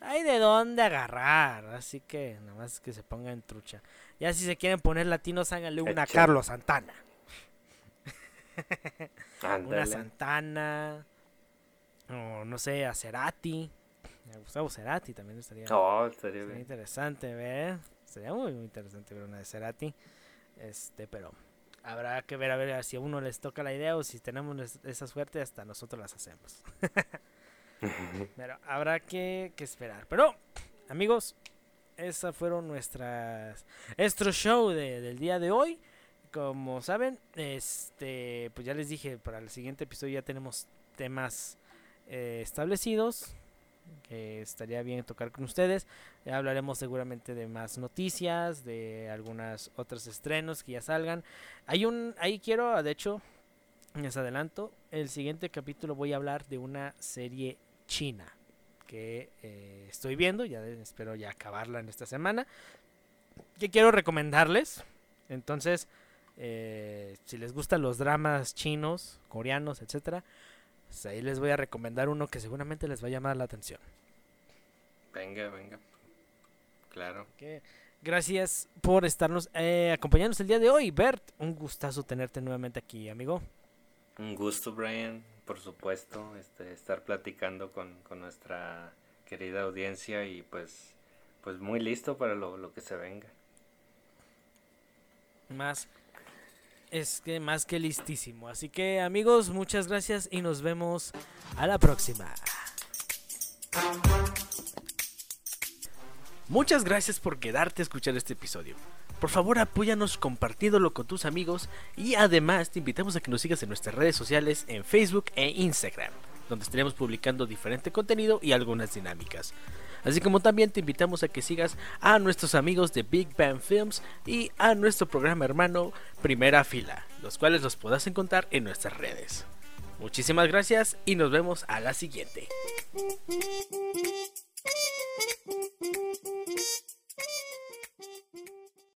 Hay de dónde agarrar. Así que nada más que se ponga en trucha. Ya si se quieren poner latinos, háganle una a Carlos Santana. una Santana. O no sé, a Cerati. A Gustavo Cerati también estaría, oh, estaría, interesante ver. Sería muy, muy interesante ver una de Cerati. Este, pero habrá que ver a ver si a uno les toca la idea o si tenemos esa suerte hasta nosotros las hacemos. pero habrá que, que, esperar. Pero, amigos, esas fueron nuestras. Nuestro show de, del día de hoy. como saben, este, pues ya les dije, para el siguiente episodio ya tenemos temas eh, establecidos que estaría bien tocar con ustedes. Ya hablaremos seguramente de más noticias, de algunas otros estrenos que ya salgan. Hay un, ahí quiero, de hecho, les adelanto, el siguiente capítulo voy a hablar de una serie china que eh, estoy viendo, ya espero ya acabarla en esta semana, que quiero recomendarles. Entonces, eh, si les gustan los dramas chinos, coreanos, etcétera, pues ahí les voy a recomendar uno que seguramente les va a llamar la atención. Venga, venga. Claro. Gracias por estarnos eh, acompañándonos el día de hoy, Bert. Un gustazo tenerte nuevamente aquí, amigo. Un gusto, Brian, por supuesto, este, estar platicando con, nuestra querida audiencia y pues, pues muy listo para lo, lo que se venga. Más es que más que listísimo. Así que amigos, muchas gracias y nos vemos a la próxima. Muchas gracias por quedarte a escuchar este episodio. Por favor, apóyanos compartiéndolo con tus amigos y además te invitamos a que nos sigas en nuestras redes sociales en Facebook e Instagram, donde estaremos publicando diferente contenido y algunas dinámicas. Así como también te invitamos a que sigas a nuestros amigos de Big Bang Films y a nuestro programa hermano Primera Fila, los cuales los podrás encontrar en nuestras redes. Muchísimas gracias y nos vemos a la siguiente.